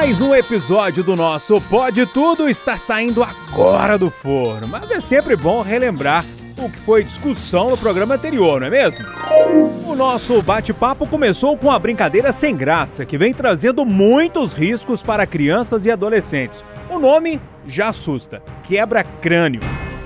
Mais um episódio do nosso Pode Tudo está saindo agora do forno, mas é sempre bom relembrar o que foi discussão no programa anterior, não é mesmo? O nosso bate-papo começou com a brincadeira sem graça, que vem trazendo muitos riscos para crianças e adolescentes. O nome já assusta: quebra-crânio.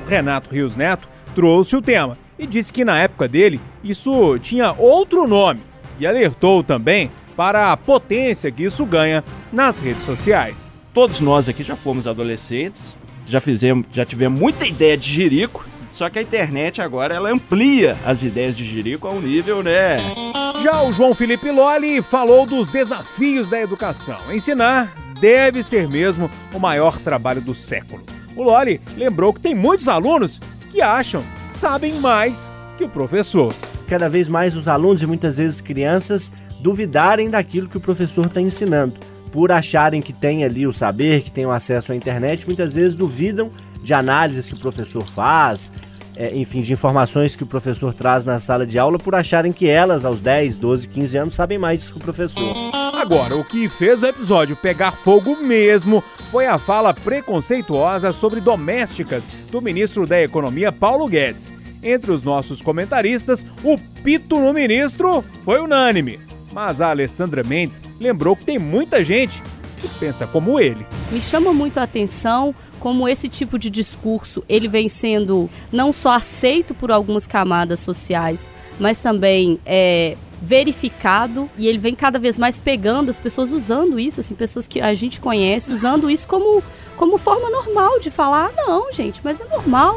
Renato Rios Neto trouxe o tema e disse que na época dele isso tinha outro nome e alertou também para a potência que isso ganha nas redes sociais. Todos nós aqui já fomos adolescentes, já fizemos, já tivemos muita ideia de jirico, só que a internet agora ela amplia as ideias de jirico a um nível, né? Já o João Felipe Loli falou dos desafios da educação. Ensinar deve ser mesmo o maior trabalho do século. O Loli lembrou que tem muitos alunos que acham sabem mais que o professor. Cada vez mais os alunos e muitas vezes crianças duvidarem daquilo que o professor está ensinando. Por acharem que tem ali o saber, que tem o acesso à internet, muitas vezes duvidam de análises que o professor faz, é, enfim, de informações que o professor traz na sala de aula, por acharem que elas, aos 10, 12, 15 anos, sabem mais que o professor. Agora, o que fez o episódio pegar fogo mesmo foi a fala preconceituosa sobre domésticas do ministro da Economia, Paulo Guedes. Entre os nossos comentaristas, o pito no ministro foi unânime. Mas a Alessandra Mendes lembrou que tem muita gente que pensa como ele. Me chama muito a atenção como esse tipo de discurso ele vem sendo não só aceito por algumas camadas sociais, mas também é, verificado e ele vem cada vez mais pegando as pessoas usando isso, assim, pessoas que a gente conhece, usando isso como, como forma normal de falar, ah, não, gente, mas é normal.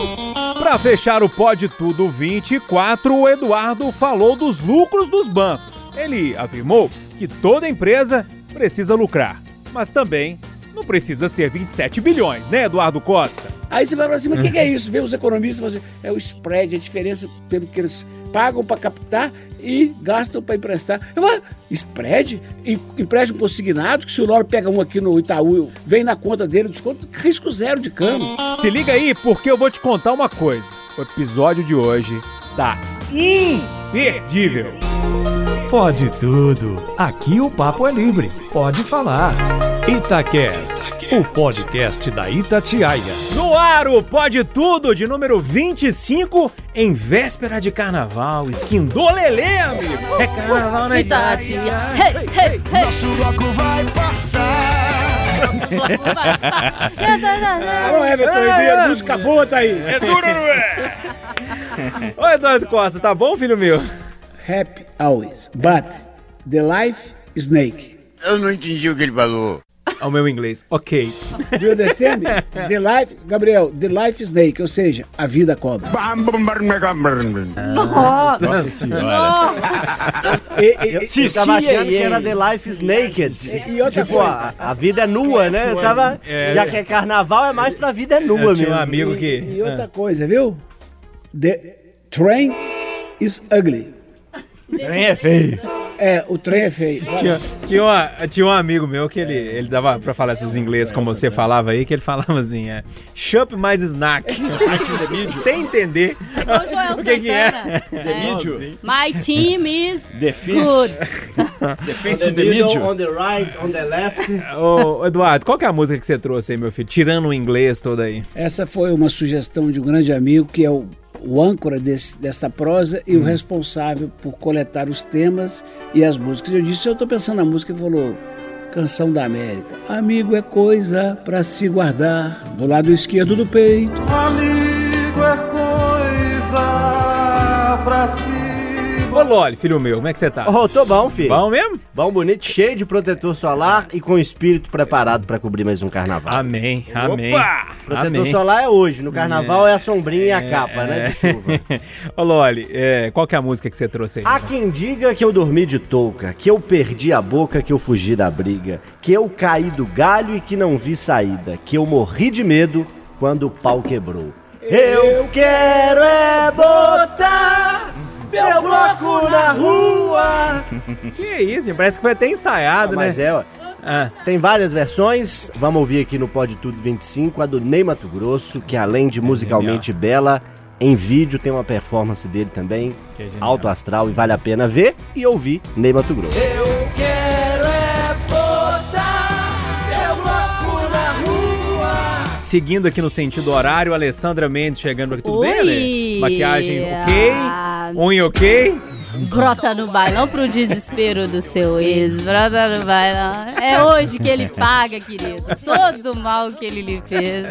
Para fechar o Pode Tudo 24, o Eduardo falou dos lucros dos bancos. Ele afirmou que toda empresa precisa lucrar, mas também não precisa ser 27 bilhões, né, Eduardo Costa? Aí você vai falar assim, mas o que, que, é isso? Vê os economistas fazer, assim, é o spread, a diferença pelo que eles pagam para captar e gastam para emprestar. Eu vou, spread? Empréstimo consignado, que se o Loro pega um aqui no Itaú, vem na conta dele, desconto, risco zero de câmbio. Se liga aí, porque eu vou te contar uma coisa. O episódio de hoje tá imperdível. Pode tudo. Aqui o papo é livre. Pode falar. Itacast, o podcast da Itatiaia. No ar, o Pode Tudo de número 25, em véspera de carnaval. Skin do Lelê, amigo. É carnaval na Itatiaia. Hey, hey, hey. Nosso bloco vai passar. Alô, Everton Ribeiro, música boa tá aí. É duro, não é? Oi, Eduardo Costa, tá bom, filho meu? Happy always, but the life snake. Eu não entendi o que ele falou. Ao meu inglês, ok. Do you understand? The life, Gabriel, the life snake, ou seja, a vida cobra. Nossa senhora. E, e, Eu, eu tava achando que era The Life is Naked. E- e outra tipo, coisa. a, a vida é nua, né? Eu tava, já que é carnaval, é mais pra vida é nua Eu tinha mesmo. um amigo que... e outra coisa, viu? The train is ugly. Nem é feio. É, o trem é feio. Tinha, tinha, uma- tinha um amigo meu que ele, ele dava pra falar esses inglês como você falava aí, que ele falava assim, é Shop mais snack. Você tem que entender Igual o Joel o que, que é. Santana. É. Mídio. My team is Defense. good. Defense On the the middle, middle. on the right, on the left. Ô, Eduardo, qual que é a música que você trouxe aí, meu filho? Tirando o inglês todo aí. Essa foi uma sugestão de um grande amigo que é o, o âncora desse, dessa prosa e o responsável por coletar os temas e as músicas. Eu disse, eu estou pensando na música, ele falou, Canção da América. Amigo é coisa para se guardar do lado esquerdo do peito. Amigo é Ô, Loli, filho meu, como é que você tá? Oh, tô bom, filho. Bom mesmo? Bom, bonito, cheio de protetor solar e com o espírito preparado pra cobrir mais um carnaval. Amém, amém. Protetor amém. solar é hoje, no carnaval é, a sombrinha e a capa, né, de chuva. Ô, Loli, é, qual que é a música que você trouxe aí? Há quem diga que eu dormi de touca, que eu perdi a boca, que eu fugi da briga, que eu caí do galho e que não vi saída, que eu morri de medo quando o pau quebrou. Eu quero é botar meu bloco na rua. Que isso, gente? parece que foi até ensaiado, né? Mas é, ó. Ah, Tem várias versões, vamos ouvir aqui no Pode Tudo 25, a do Ney Mato Grosso, que além de musicalmente bela, em vídeo tem uma performance dele também, Que genial. alto astral, e vale a pena ver e ouvir Ney Mato Grosso. Eu quero é botar seguindo aqui no sentido horário, Alessandra Mendes chegando aqui. Tudo bem, Oi! Ale? Maquiagem ok? Ah. Unha ok? Brota no bailão pro desespero do seu ex. Brota no bailão. É hoje que ele paga, querido. Todo o mal que ele lhe fez.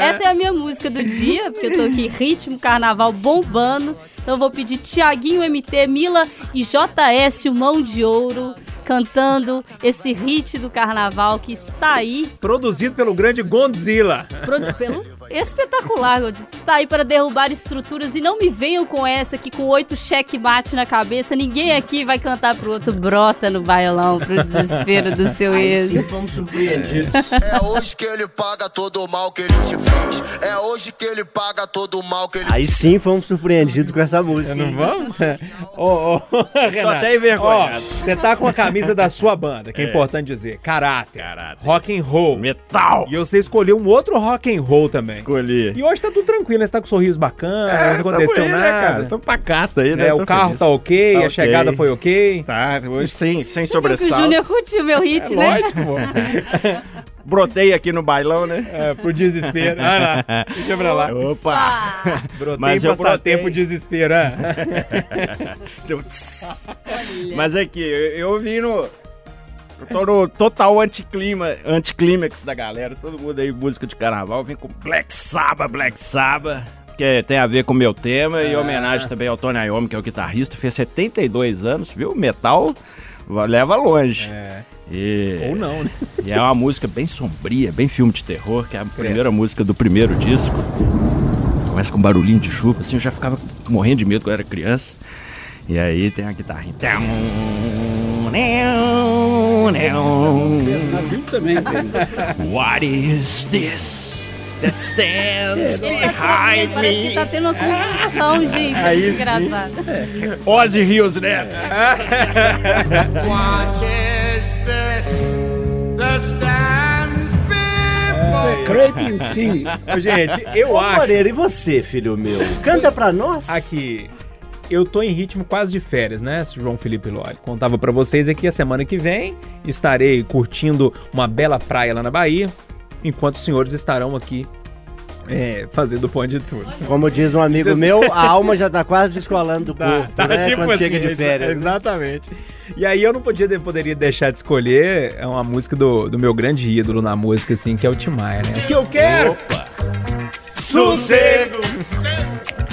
Essa é a minha música do dia, porque eu tô aqui, ritmo, carnaval bombando. Então eu vou pedir Tiaguinho MT, Mila e JS, o Mão de Ouro, cantando esse hit do carnaval que está aí Produzido pelo grande Godzilla. Produ- pelo espetacular. Está aí para derrubar estruturas e não me venham com essa que com oito checkmate na cabeça, ninguém aqui vai cantar pro outro brota no bailão pro desespero do seu ex. Sim, fomos surpreendidos. É hoje que ele paga todo o mal que ele te fez. É hoje que ele paga todo o mal que ele Aí sim fomos surpreendidos com essa música. Não vamos? Ô, ô, Renato. até envergonhado. Você tá com a camisa da sua banda, que é, importante dizer. Caráter. Caráter. Rock and roll. Metal! E você escolheu um outro rock and roll também. Escolhi. E hoje tá tudo tranquilo, né? Você tá com um sorriso bacana, não aconteceu tamo aí, nada. Né, cara? Tô pacato aí, né? É, Tô o carro feliz. tá ok, Tá a ok. chegada foi ok. Tá, hoje sem, sem Porque o sobressaltos. Júnior curtiu meu hit, né? Lógico, pô. Brotei aqui no bailão, né? É, pro desespero. Ah, lá. Deixa pra lá. Opa! Ah, Brotei Mas eu brotei. desespero. ah. Deu tss. Mas aqui, eu, eu vi no. Eu tô no total anticlima, anticlímax da galera. Todo mundo aí, música de carnaval. Vem com Black Sabbath, Black Sabbath. Que tem a ver com o meu tema. E homenagem também ao Tony Iommi, que é o guitarrista. Fez 72 anos, viu? Metal leva longe. É. E, Ou não, né? e é uma música bem sombria, bem filme de terror, que é a primeira música do primeiro disco. Começa com um barulhinho de chuva, assim, eu já ficava morrendo de medo quando eu era criança. E aí tem a guitarrinha. Também, cara. What is this that stands behind parece que me? tá tendo uma convulsão, gente. Aí. Engraçado. Ozzy Rios Neto. What is this that stands Isso é Sing. Ô, Gente, eu Ô, acho Moreira, e você, filho meu? Canta pra nós? aqui. Eu tô em ritmo quase de férias, né, João Felipe Loli? Contava pra vocês aqui a semana que vem estarei curtindo uma bela praia lá na Bahia, enquanto os senhores estarão aqui é, fazendo o pão de tudo. Como diz um amigo Isso- meu, a alma já tá quase descolando do corpo, né? quando chega de exa- férias. né? Exatamente. E aí eu não podia, poderia deixar de escolher é uma música do, do meu grande ídolo na música, assim, que é o Tim Maia, né? O que eu quero? Sossego!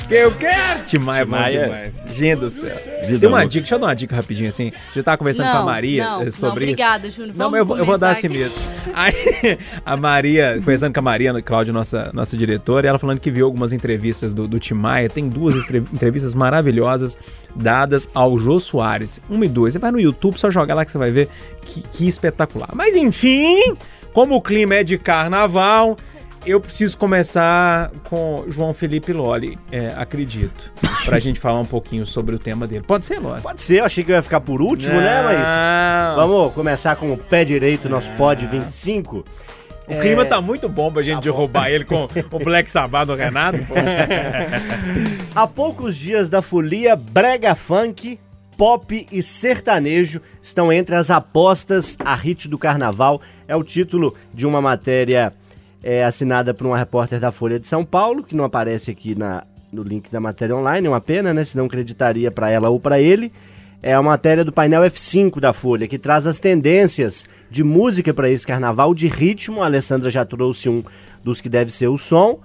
Que eu quero? Tim Maia é bom demais. Gente do céu. Vida Tem uma louca. dica, deixa eu dar uma dica rapidinho assim. Já tava conversando com a Maria não, eh, sobre não, isso. obrigada, Júnior. Não, mas eu, vou- eu vou dar assim mesmo. Aí, a Maria, conversando com a Maria, Cláudia, nossa, nossa diretora, e ela falando que viu algumas entrevistas do, do Tim Maia. Tem duas entrevistas maravilhosas dadas ao Jô Soares. Uma e duas. Você vai no YouTube, só jogar lá que você vai ver que, que espetacular. Mas enfim, como o clima é de carnaval. Eu preciso começar com João Felipe Loli, é, acredito, pra gente falar um pouquinho sobre o tema dele. Pode ser, Loli? Pode ser, eu achei que eu ia ficar por último, né? Mas Não. vamos começar com o pé direito, nosso pod 25. O clima tá muito bom pra gente derrubar ele com o Black Sabbath do Renato. Há poucos dias da folia brega funk, pop e sertanejo estão entre as apostas a hit do carnaval. É o título de uma matéria é, assinada por uma repórter da Folha de São Paulo, que não aparece aqui na, no link da matéria online, é uma pena, né? Senão acreditaria para ela ou para ele. É a matéria do painel F5 da Folha, que traz as tendências de música para esse carnaval, de ritmo. A Alessandra já trouxe um dos que deve ser o som,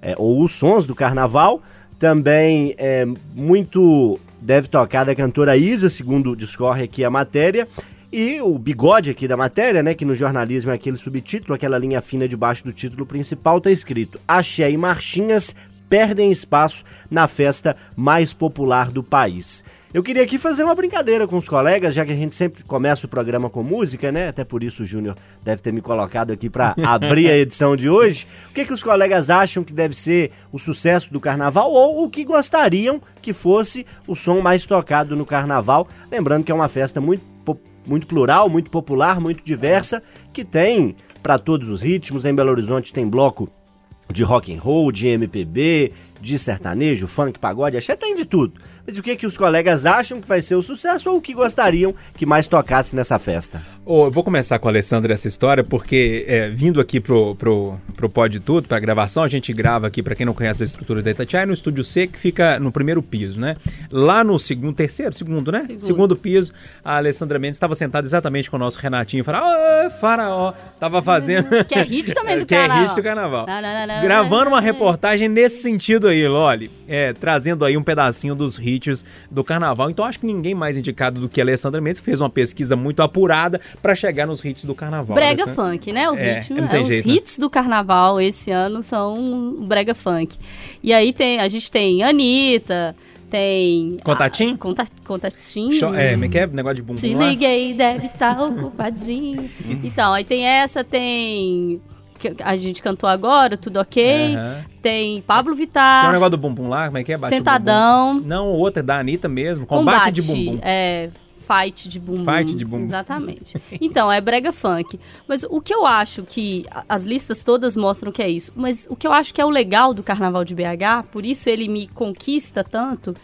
é, ou os sons do carnaval. Também é muito deve tocar da cantora Isa, segundo discorre aqui a matéria. E o bigode aqui da matéria, né, que no jornalismo é aquele subtítulo, aquela linha fina debaixo do título principal, tá escrito: Axé e marchinhas perdem espaço na festa mais popular do país. Eu queria aqui fazer uma brincadeira com os colegas, já que a gente sempre começa o programa com música, né? Até por isso o Júnior deve ter me colocado aqui para abrir a edição de hoje. O que, que os colegas acham que deve ser o sucesso do carnaval ou o que gostariam que fosse o som mais tocado no carnaval? Lembrando que é uma festa muito, muito plural, muito popular, muito diversa, que tem para todos os ritmos. Em Belo Horizonte tem bloco de rock and roll, de MPB, de sertanejo, funk, pagode, axé, tem de tudo. Mas o que que os colegas acham que vai ser o sucesso ou o que gostariam que mais tocasse nessa festa? Ô, eu vou começar com a Alessandra essa história, porque é, vindo aqui pro, pro, pro Pode Tudo, pra gravação, a gente grava aqui, pra quem não conhece a estrutura da Itatiaia, no estúdio C, que fica no primeiro piso, né? Lá no segundo, terceiro, segundo, né? Segundo, piso, a Alessandra Mendes estava sentada exatamente com o nosso Renatinho, faraó, "Ô, faraó, tava fazendo... Que é hit também do que é carnaval. hit do carnaval. Lá, lá, lá, lá, Gravando uma reportagem nesse sentido aí, Loli, é, trazendo aí um pedacinho dos hits do carnaval. Então acho que ninguém mais indicado do que a Alessandra Mendes, que fez uma pesquisa muito apurada pra chegar nos hits do carnaval. Brega Alessandra. funk, né? O É, ritmo. é, os jeito, né? hits do carnaval esse ano são brega funk. E aí tem, a gente tem Anitta, tem. Contatinho? Ah, conta, contatinho. Cho- É, como é que é? Negócio de bumbum Se lá? liguei, deve estar ocupadinho. então, aí tem essa, tem. Que A gente cantou agora, tudo ok. Aham. Tem Pablo Vittar. Tem um negócio do bumbum lá, como é que é? Bate Sentadão. bumbum. Não, o outro é da Anitta mesmo. Combate, de bumbum. É, fight de bumbum. Fight de bumbum. Exatamente. Então, é brega funk. Mas o que eu acho que. As listas todas mostram que é isso. Mas o que eu acho que é o legal do Carnaval de BH, por isso ele me conquista tanto,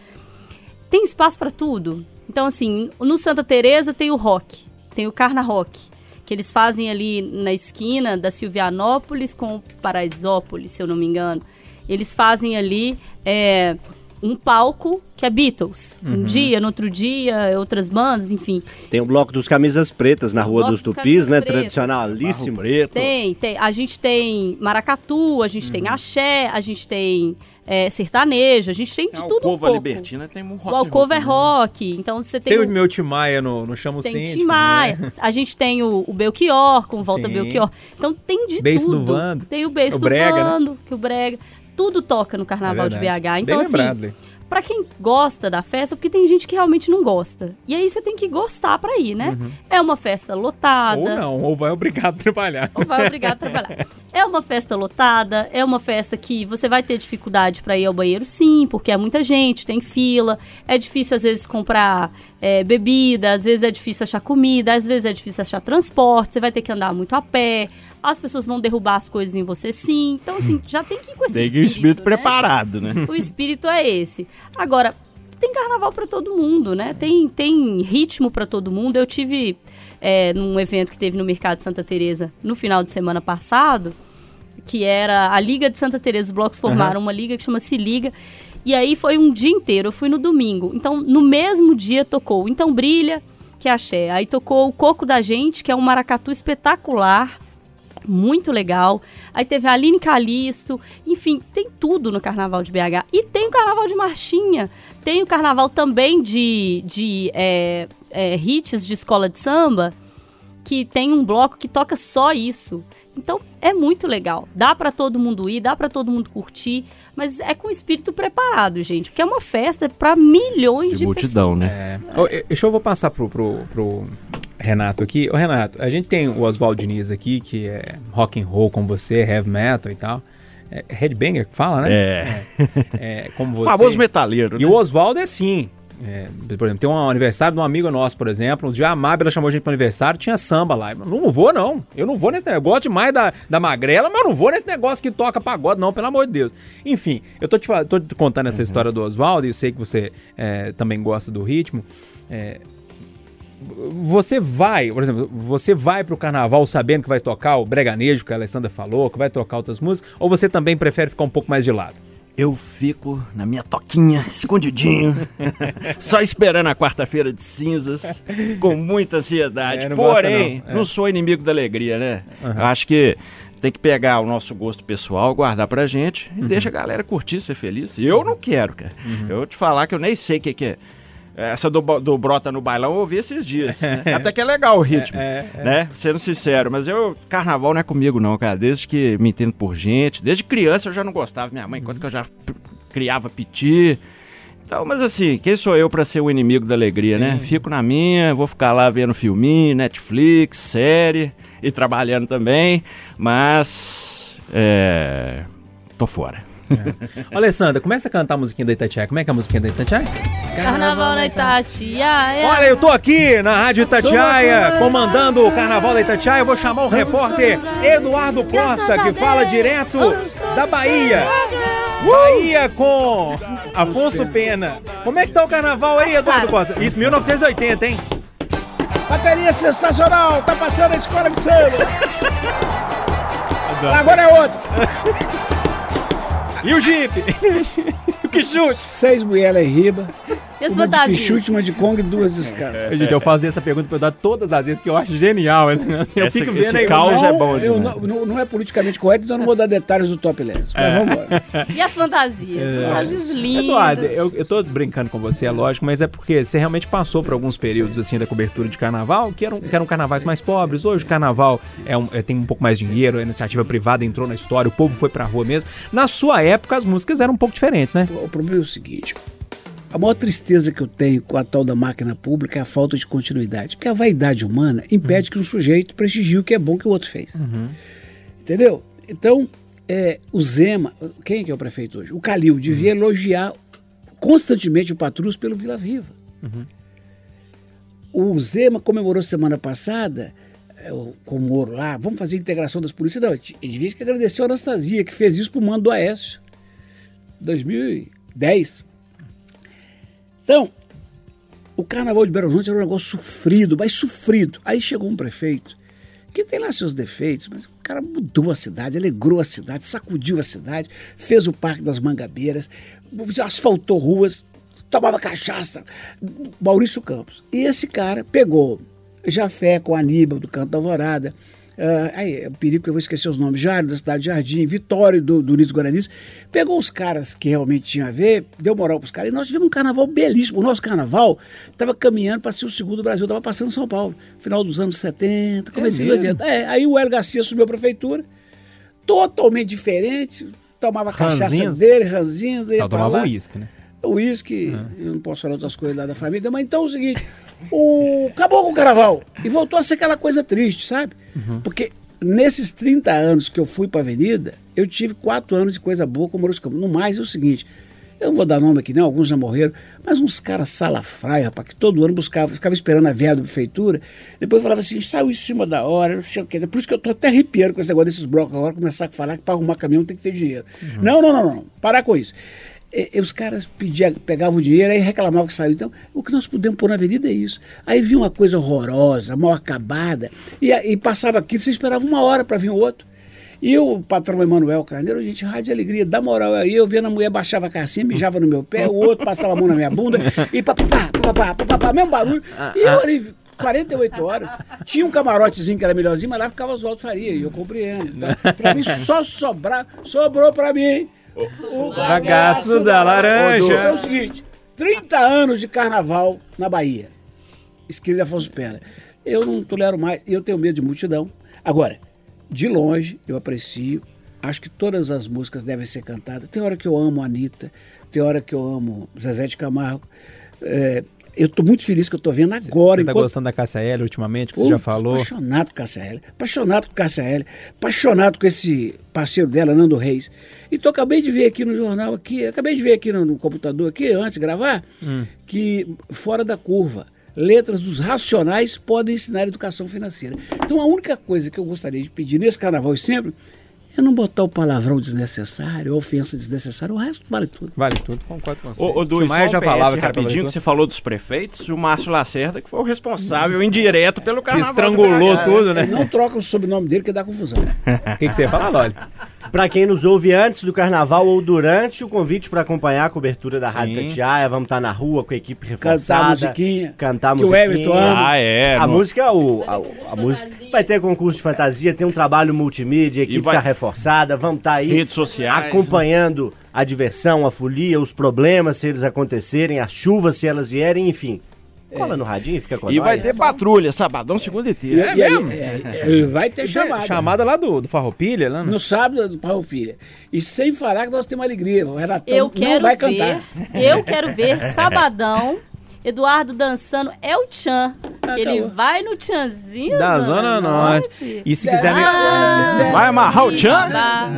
tem espaço pra tudo. Então, assim, no Santa Teresa tem o rock, tem o Carna Rock, que eles fazem ali na esquina da Silvianópolis com Paraisópolis, se eu não me engano. Eles fazem ali é, um palco que é Beatles. Um Uhum. dia, no outro dia, outras bandas, enfim. Tem o bloco dos camisas pretas na Rua dos dos Tupis, né? pretas. Tradicionalíssimo. Preto. Tem, tem. A gente tem maracatu, a gente Uhum. tem axé, a gente tem é, sertanejo, a gente tem de A tudo um pouco. Libertina tem um rock O Alcova é roll rock, então você tem, Tem o- meu Tim Maia no, no Chamo tem. Tim Maia. né? A gente tem o, o Belchior, com Volta Sim. Belchior. Então tem de Beiço do tudo. Vando. Tem o beiço O do Brega, né? Vando, que o Brega. Tudo toca no Carnaval É de. BH. Bem Então, assim, lembrado, Lê. pra quem gosta da festa, porque tem gente que realmente não gosta. E aí você tem que gostar pra ir, né? É uma festa lotada. Ou não, ou vai obrigado a trabalhar. Ou vai obrigado a trabalhar. É uma festa lotada, é uma festa que você vai ter dificuldade para ir ao banheiro, sim, porque é muita gente, tem fila. É difícil, às vezes, comprar é, bebida, às vezes é difícil achar comida, às vezes é difícil achar transporte, você vai ter que andar muito a pé. As pessoas vão derrubar as coisas em você, sim. Então, assim, já tem que ir com esse Tem que ir o espírito né? preparado, né? O espírito é esse. Agora, tem carnaval pra todo mundo, né? Tem, tem ritmo pra todo mundo. Eu tive é, num evento que teve no Mercado Santa Teresa no final de semana passado, que era a Liga de Santa Teresa. Os blocos formaram uma liga que chama Se Liga. E aí foi um dia inteiro. Eu fui no domingo. Então, no mesmo dia tocou Então Brilha, que é axé. Aí tocou o Coco da Gente, que é um maracatu espetacular muito legal. Aí teve a Aline Calisto, enfim, tem tudo no Carnaval de BH. E tem o Carnaval de Marchinha, tem o Carnaval também de, de é, é, hits de escola de samba, que tem um bloco que toca só isso. Então é muito legal. Dá pra todo mundo ir, dá pra todo mundo curtir, mas é com o espírito preparado, gente, porque é uma festa pra milhões de, De multidão, né? Ô, e- Deixa eu vou passar pro, pro, pro Renato aqui. Ô, Renato, a gente tem o Oswaldo Diniz aqui, que é rock and roll com você, heavy metal e tal. É headbanger que fala, né? É. É, como O você. famoso metaleiro, E né? o Oswaldo é assim. É, por exemplo, tem um aniversário de um amigo nosso, por exemplo. Um dia a Mábila chamou a gente pro aniversário, tinha samba lá. Eu não, vou, não. Eu não vou nesse negócio. Eu gosto demais da, da magrela, mas eu não vou nesse negócio que toca pagode, não, pelo amor de Deus. Enfim, eu tô te, tô te contando essa história do Oswaldo e eu sei que você é, também gosta do ritmo. É, você vai, por exemplo, você vai pro carnaval sabendo que vai tocar o breganejo que a Alessandra falou, que vai tocar outras músicas, ou você também prefere ficar um pouco mais de lado? Eu fico na minha toquinha, escondidinho, só esperando a quarta-feira de cinzas, com muita ansiedade. É, não Porém, não, não, é. sou inimigo da alegria, né? Eu acho que tem que pegar o nosso gosto pessoal, guardar pra gente e deixa a galera curtir, ser feliz. Eu não quero, cara. Eu vou te falar que eu nem sei o que, que é. Essa do, do Brota no Bailão eu ouvi esses dias. né? Até que é legal o ritmo, né? Sendo sincero. Mas eu, carnaval não é comigo não, cara. Desde que me entendo por gente, desde criança eu já não gostava. Minha mãe, enquanto que eu já criava piti. Então, mas assim, quem sou eu pra ser o inimigo da alegria, né? Fico na minha, vou ficar lá vendo filminho, Netflix, série e trabalhando também. Mas, é... Tô fora. Ô, Alessandra, começa a cantar a musiquinha da Itatiaia. Como é que é a musiquinha da Itatiaia? Carnaval na Itatiaia. Olha, eu tô aqui na Rádio Itatiaia, comandando o Carnaval da Itatiaia. Eu vou chamar o repórter Eduardo Costa, que fala direto da Bahia. Bahia com Afonso Pena. Como é que tá o carnaval aí, Eduardo Costa? Isso, 1980, hein? Bateria sensacional, tá passando a escola de samba. Agora é outro. E o Jeep? o que chute? Seis mulheres em riba. Uma de quichute, uma de Kong e duas descansas. Gente, eu faço essa pergunta pra eu dar todas as vezes que eu acho genial. assim, Eu Essa- fico esse vendo aí. caos não, é bom eu demais. não, não- é politicamente correto, então eu não vou dar detalhes do Top Lens. Mas vamos embora. E as fantasias? Fantasias lindas. Eduardo, eu, eu tô brincando com você, é lógico, mas é porque você realmente passou por alguns períodos assim da cobertura de carnaval que eram, que eram carnavais mais pobres. Hoje o carnaval é um- é- tem um pouco mais de dinheiro, a iniciativa privada entrou na história, o povo foi pra rua mesmo. Na sua época, as músicas eram um pouco diferentes, né? O problema é o seguinte: a maior tristeza que eu tenho com a tal da máquina pública é a falta de continuidade. Porque a vaidade humana impede que um sujeito prestigie o que é bom que o outro fez. Entendeu? Então, é, o Zema, quem é que é o prefeito hoje? O Calil devia elogiar constantemente o Patrus pelo Vila Viva. O Zema comemorou semana passada é, o- com o Moro lá, vamos fazer a integração das polícias. Não, ele devia que agradecer a Anastasia, que fez isso pro mando do Aécio. 2010. Então, o carnaval de Belo Horizonte era um negócio sofrido, mas sofrido. Aí chegou um prefeito que tem lá seus defeitos, mas o cara mudou a cidade, alegrou a cidade, sacudiu a cidade, fez o Parque das Mangabeiras, asfaltou ruas, tomava cachaça. Maurício Campos. E esse cara pegou Jafé com Aníbal do Canto da Alvorada, ah, aí, é um perigo que eu vou esquecer os nomes, Jário da Cidade de Jardim, Vitório do, do Nidos Guaranis, pegou os caras que realmente tinham a ver, deu moral pros caras, e nós tivemos um carnaval belíssimo. O nosso carnaval estava caminhando para ser o segundo do Brasil, estava passando São Paulo, final dos anos 70, comecinho dos 80. É, aí o Hélio Garcia assumiu a prefeitura, totalmente diferente, tomava cachaça Ranzinhas? dele, pra tomava uísque, né? Uísque, eu não posso falar outras coisas lá da família, mas então é o seguinte: o... acabou com o carnaval e voltou a ser aquela coisa triste, sabe? Porque nesses 30 anos que eu fui pra avenida, eu tive quatro anos de coisa boa com o Maurício Campos. No mais, é o seguinte: eu não vou dar nome aqui, não, alguns já morreram, mas uns caras salafraia, rapaz, que todo ano buscava, ficava esperando a verba da prefeitura, depois falava assim, saiu em cima da hora, não sei o quê. Por isso que eu tô até arrepiando com esse negócio desses blocos agora, começar a falar que para arrumar caminhão tem que ter dinheiro. Não, não, não, não, parar com isso. E, e os caras pediam, pegavam o dinheiro e reclamavam que saiu. Então, o que nós podemos pôr na avenida é isso. Aí vinha uma coisa horrorosa, mal acabada, e, e passava aquilo, você esperava uma hora para vir outro. E o patrão Emanuel Carneiro, gente, rádio alegria, dá moral. Aí eu vendo a mulher baixava a calcinha, mijava no meu pé, o outro passava a mão na minha bunda, e papapá, papapá, papapá, mesmo barulho. E eu ali, 48 horas, tinha um camarotezinho que era melhorzinho, mas lá ficava Oswaldo Faria, e eu compreendo. Então, pra mim, só sobrar, sobrou pra mim. O bagaço da laranja. Então é o seguinte, 30 anos de carnaval na Bahia. Esquerda Afonso Pena. Eu não tolero mais, eu tenho medo de multidão. Agora, de longe, eu aprecio. Acho que todas as músicas devem ser cantadas. Tem hora que eu amo a Anitta, tem hora que eu amo Zezé de Camargo. É, eu estou muito feliz que eu estou vendo agora. Você tá enquanto- gostando da Cássia L ultimamente, que você já Pô, falou? Apaixonado com Cássia L. Apaixonado com Cássia L. Apaixonado com esse parceiro dela, Nando Reis. Então acabei de ver aqui no jornal, aqui, acabei de ver aqui no, no computador, aqui, antes de gravar, Hum. que fora da curva. Letras dos racionais podem ensinar educação financeira. Então a única coisa que eu gostaria de pedir nesse carnaval e sempre é não botar o palavrão desnecessário, a ofensa desnecessária. O resto vale tudo. Vale tudo, concordo com você. O Maia um já falava que rapidinho que você falou dos prefeitos, o Márcio Lacerda, que foi o responsável indireto pelo que carnaval. estrangulou do tudo, né? Não troca o sobrenome dele que dá confusão. O que, que você ia falar, Loli? Pra quem nos ouve antes do carnaval ou durante, o convite pra acompanhar a cobertura da Rádio Sim. Tatiaia. Vamos estar na rua com a equipe Cantar reforçada. a musiquinha. Cantar a que o musiquinha. Everton. Ah, é. A no- música, o, a, a música. Vai ter concurso de fantasia, tem um trabalho multimídia, a equipe vai- tá reforçada, vamos estar aí Redes sociais, acompanhando a diversão, a folia, os problemas se eles acontecerem, as chuvas se elas vierem, enfim. Cola no radinho, fica com E vai ter patrulha, sabadão, segunda e terça. E aí, é, é, vai ter chamada. Chamada lá do, do Farroupilha, lá no... No sábado do Paulo Filha. E sem falar que nós temos alegria. O Renatão Eu não quero vai ver, cantar. eu quero ver sabadão, Eduardo dançando é o Tchan. que ele vai no Tchanzinho Da Zona Norte. E se quiser... me- Ah, Vai amarrar o Tchan? Tá.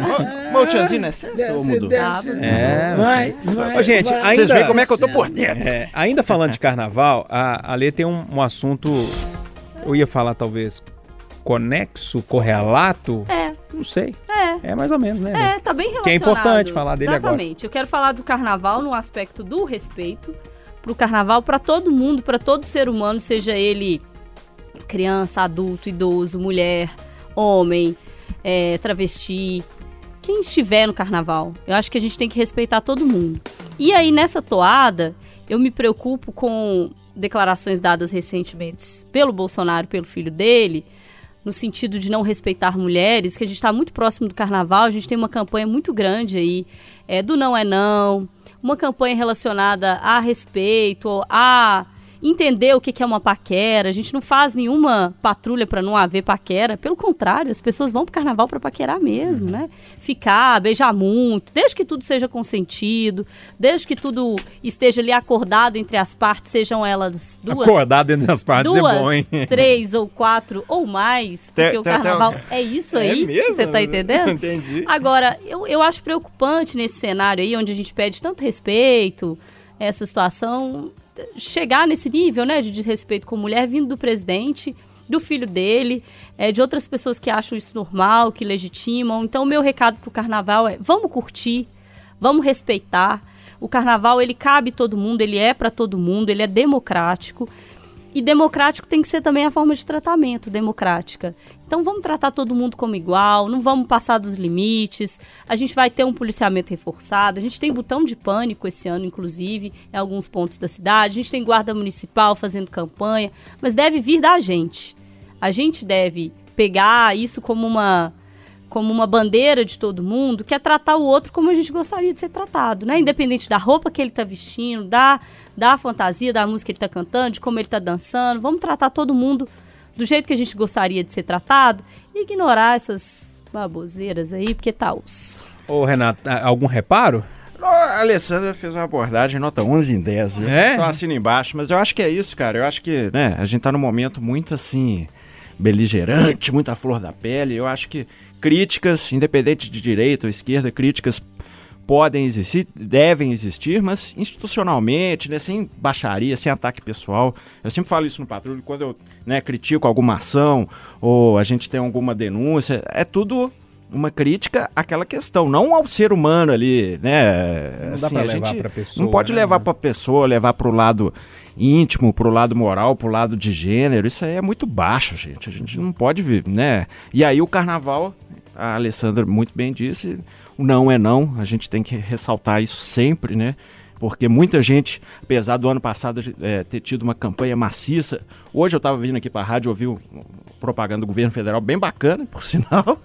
Mas o Tchanzinho não é sexta ou mudou? desce. É. Vai, vai. Ô, gente, vai. ainda- Vocês veem como é que eu tô por dentro. É, ainda falando de carnaval, a, a Lê tem um, um assunto, eu ia falar talvez conexo, correlato, É, não sei. é. É mais ou menos, né? É, tá bem relacionado. Que é importante falar dele agora. Exatamente. Eu quero falar do carnaval no aspecto do respeito pro carnaval para todo mundo, para todo ser humano, seja ele criança, adulto, idoso, mulher, homem, é, travesti, quem estiver no carnaval. Eu acho que a gente tem que respeitar todo mundo. E aí nessa toada, eu me preocupo com declarações dadas recentemente pelo Bolsonaro, pelo filho dele, no sentido de não respeitar mulheres, que a gente está muito próximo do carnaval, a gente tem uma campanha muito grande aí é, do não é não, uma campanha relacionada a respeito, a entender o que é uma paquera. A gente não faz nenhuma patrulha para não haver paquera. Pelo contrário, as pessoas vão pro carnaval para paquerar mesmo, né? Ficar, beijar muito, desde que tudo seja consentido, desde que tudo esteja ali acordado entre as partes, sejam elas duas, Acordado entre as partes duas, é bom, hein? três ou quatro ou mais, porque Tem- o tem carnaval é isso É aí, mesmo? você tá entendendo? Entendi. Agora, eu, eu acho preocupante nesse cenário aí, onde a gente pede tanto respeito, essa situação, chegar nesse nível, né, de desrespeito com mulher vindo do presidente, do filho dele, é, de outras pessoas que acham isso normal, que legitimam. Então, o meu recado pro carnaval é: vamos curtir, vamos respeitar. O carnaval, ele cabe todo mundo, ele é para todo mundo, ele é democrático. E democrático tem que ser também a forma de tratamento democrática. Então vamos tratar todo mundo como igual, não vamos passar dos limites. A gente vai ter um policiamento reforçado. A gente tem botão de pânico esse ano, inclusive, em alguns pontos da cidade. A gente tem guarda municipal fazendo campanha, mas deve vir da gente. A gente deve pegar isso como uma como uma bandeira de todo mundo, que é tratar o outro como a gente gostaria de ser tratado, né? Independente da roupa que ele tá vestindo, da, da fantasia, da música que ele tá cantando, de como ele tá dançando. Vamos tratar todo mundo do jeito que a gente gostaria de ser tratado e ignorar essas baboseiras aí, porque tá osso. Ô, Renato, algum reparo? A Alessandra fez uma abordagem nota 11 em 10, viu? É? Só assina embaixo. Mas eu acho que é isso, cara. Eu acho que, né, a gente tá num momento muito, assim, beligerante, muita flor da pele. Eu acho que críticas, independente de direita ou esquerda, críticas podem existir, devem existir, mas institucionalmente, né, sem baixaria, sem ataque pessoal. Eu sempre falo isso no patrulho, quando eu né, critico alguma ação ou a gente tem alguma denúncia, é tudo uma crítica àquela questão, não ao ser humano ali, né? Não dá pra levar pra pessoa, Não pode né? levar pra pessoa, levar pro lado íntimo, pro lado moral, pro lado de gênero. Isso aí é muito baixo, gente. A gente não pode né? E aí o carnaval, a Alessandra muito bem disse, o não é não. A gente tem que ressaltar isso sempre, né? Porque muita gente, apesar do ano passado eh, ter tido uma campanha maciça, hoje eu estava vindo aqui para a rádio ouvir um- propaganda do governo federal bem bacana, por sinal,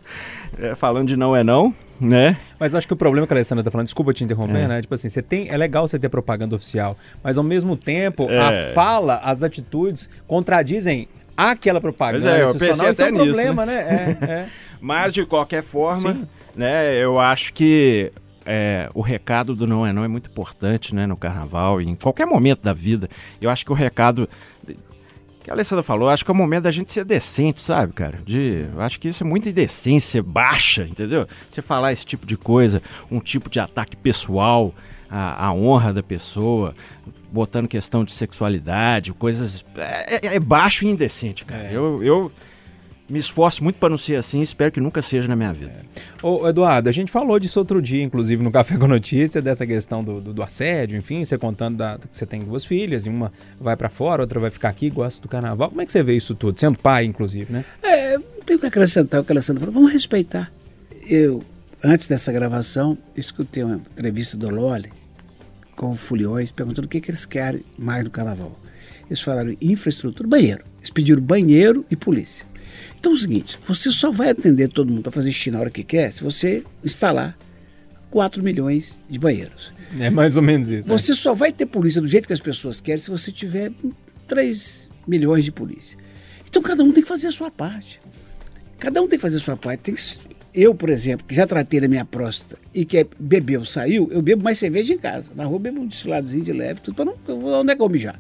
eh, falando de não é não, né? Mas eu acho que o problema que a Alessandra tá falando, desculpa te interromper, É. né? Tipo assim, você tem, é legal você ter propaganda oficial, mas ao mesmo tempo, É. a fala, as atitudes contradizem aquela propaganda Pois é, eu institucional. pensei Isso é um até nisso, problema, né? É, é. Mas de qualquer forma, Sim. né, eu acho que é, o recado do não é não é muito importante, né, no carnaval e em qualquer momento da vida. Eu acho que o recado que a Alessandra falou, acho que é o momento da gente ser decente, sabe, cara? De, eu acho que isso é muita indecência baixa, entendeu? Você falar esse tipo de coisa, um tipo de ataque pessoal à, à honra da pessoa, botando questão de sexualidade, coisas. É, é- é baixo e indecente, cara. Eu, eu me esforço muito para não ser assim, espero que nunca seja na minha vida. Ô, Eduardo, a gente falou disso outro dia, inclusive, no Café com Notícia, dessa questão do, do, do assédio, enfim, você contando da- que você tem duas filhas, e uma vai pra fora, outra vai ficar aqui, gosta do carnaval. Como é que você vê isso tudo? Sendo pai, inclusive, né? É, não tem o que acrescentar o que a Alessandra falou. Vamos respeitar. Eu, antes dessa gravação, escutei uma entrevista do Loli com o Fulhões, perguntando o que, que eles querem mais do carnaval. Eles falaram infraestrutura, banheiro. Eles pediram banheiro e polícia. Então é o seguinte, você só vai atender todo mundo para fazer xixi na hora que quer se você instalar 4 milhões de banheiros. É mais ou menos isso. né? Você só vai ter polícia do jeito que as pessoas querem se você tiver 3 milhões de polícia. Então cada um tem que fazer a sua parte. Cada um tem que fazer a sua parte. Tem que- Eu, por exemplo, que já tratei da minha próstata e que é- bebeu, saiu, eu bebo mais cerveja em casa. Na rua eu bebo um destiladozinho de leve, tudo para não. Onde é que eu vou mijar?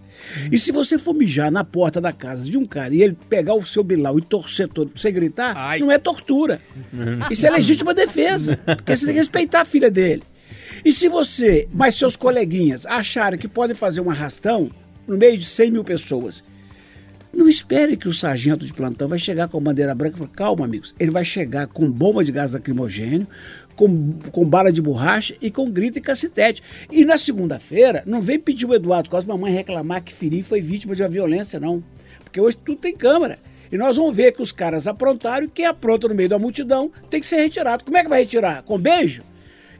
E se você for mijar na porta da casa de um cara e ele pegar o seu bilau e torcer todo pra você gritar, Ai. não é tortura. Isso é legítima defesa. Porque você tem que respeitar a filha dele. E se você, mas seus coleguinhas, acharem que podem fazer um arrastão no meio de 100 mil pessoas, Não espere que o sargento de plantão vai chegar com a bandeira branca e falar, calma, amigos. Ele vai chegar com bomba de gás lacrimogênio, com, com bala de borracha e com grito e cacetete. E na segunda-feira, não vem pedir o Eduardo Costa, mamãe reclamar que Firi foi vítima de uma violência, não. Porque hoje tudo tem câmera. E nós vamos ver que os caras aprontaram e quem apronta no meio da multidão tem que ser retirado. Como é que vai retirar? Com beijo?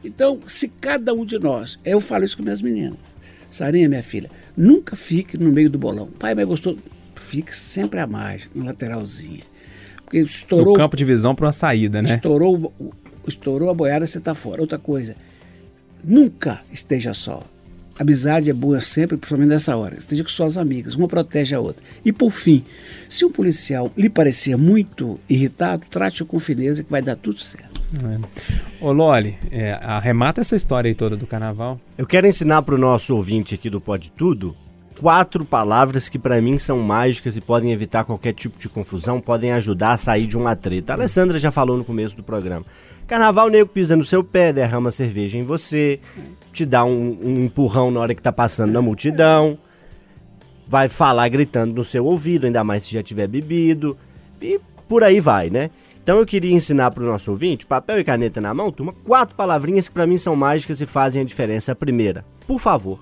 Então, se cada um de nós, eu falo isso com minhas meninas. Sarinha, minha filha, nunca fique no meio do bolão. Pai, mas gostou? Fique sempre à margem, na lateralzinha. Porque estourou. No campo de visão para uma saída, né? Estourou, o- estourou a boiada, você está fora. Outra coisa, nunca esteja só. Amizade é boa sempre, principalmente nessa hora. Esteja com suas amigas, uma protege a outra. E por fim, se um policial lhe parecer muito irritado, trate-o com fineza que vai dar tudo certo. Ô, Loli, é, arremata essa história aí toda do carnaval. Eu quero ensinar para o nosso ouvinte aqui do Pode Tudo quatro palavras que para mim são mágicas e podem evitar qualquer tipo de confusão, podem ajudar a sair de uma treta. A Alessandra já falou no começo do programa. Carnaval, o nego pisa no seu pé, derrama cerveja em você, te dá um, um empurrão na hora que tá passando na multidão, vai falar gritando no seu ouvido, ainda mais se já tiver bebido, e por aí vai, né? Então eu queria ensinar para o nosso ouvinte, papel e caneta na mão, turma, quatro palavrinhas que para mim são mágicas e fazem a diferença. A primeira, por favor.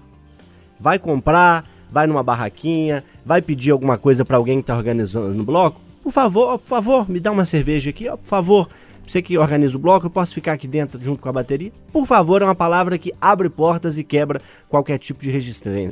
Vai comprar, vai numa barraquinha, vai pedir alguma coisa para alguém que tá organizando no bloco. Por favor, por favor, me dá uma cerveja aqui, por favor. Você que organiza o bloco, eu posso ficar aqui dentro junto com a bateria? Por favor, é uma palavra que abre portas e quebra qualquer tipo de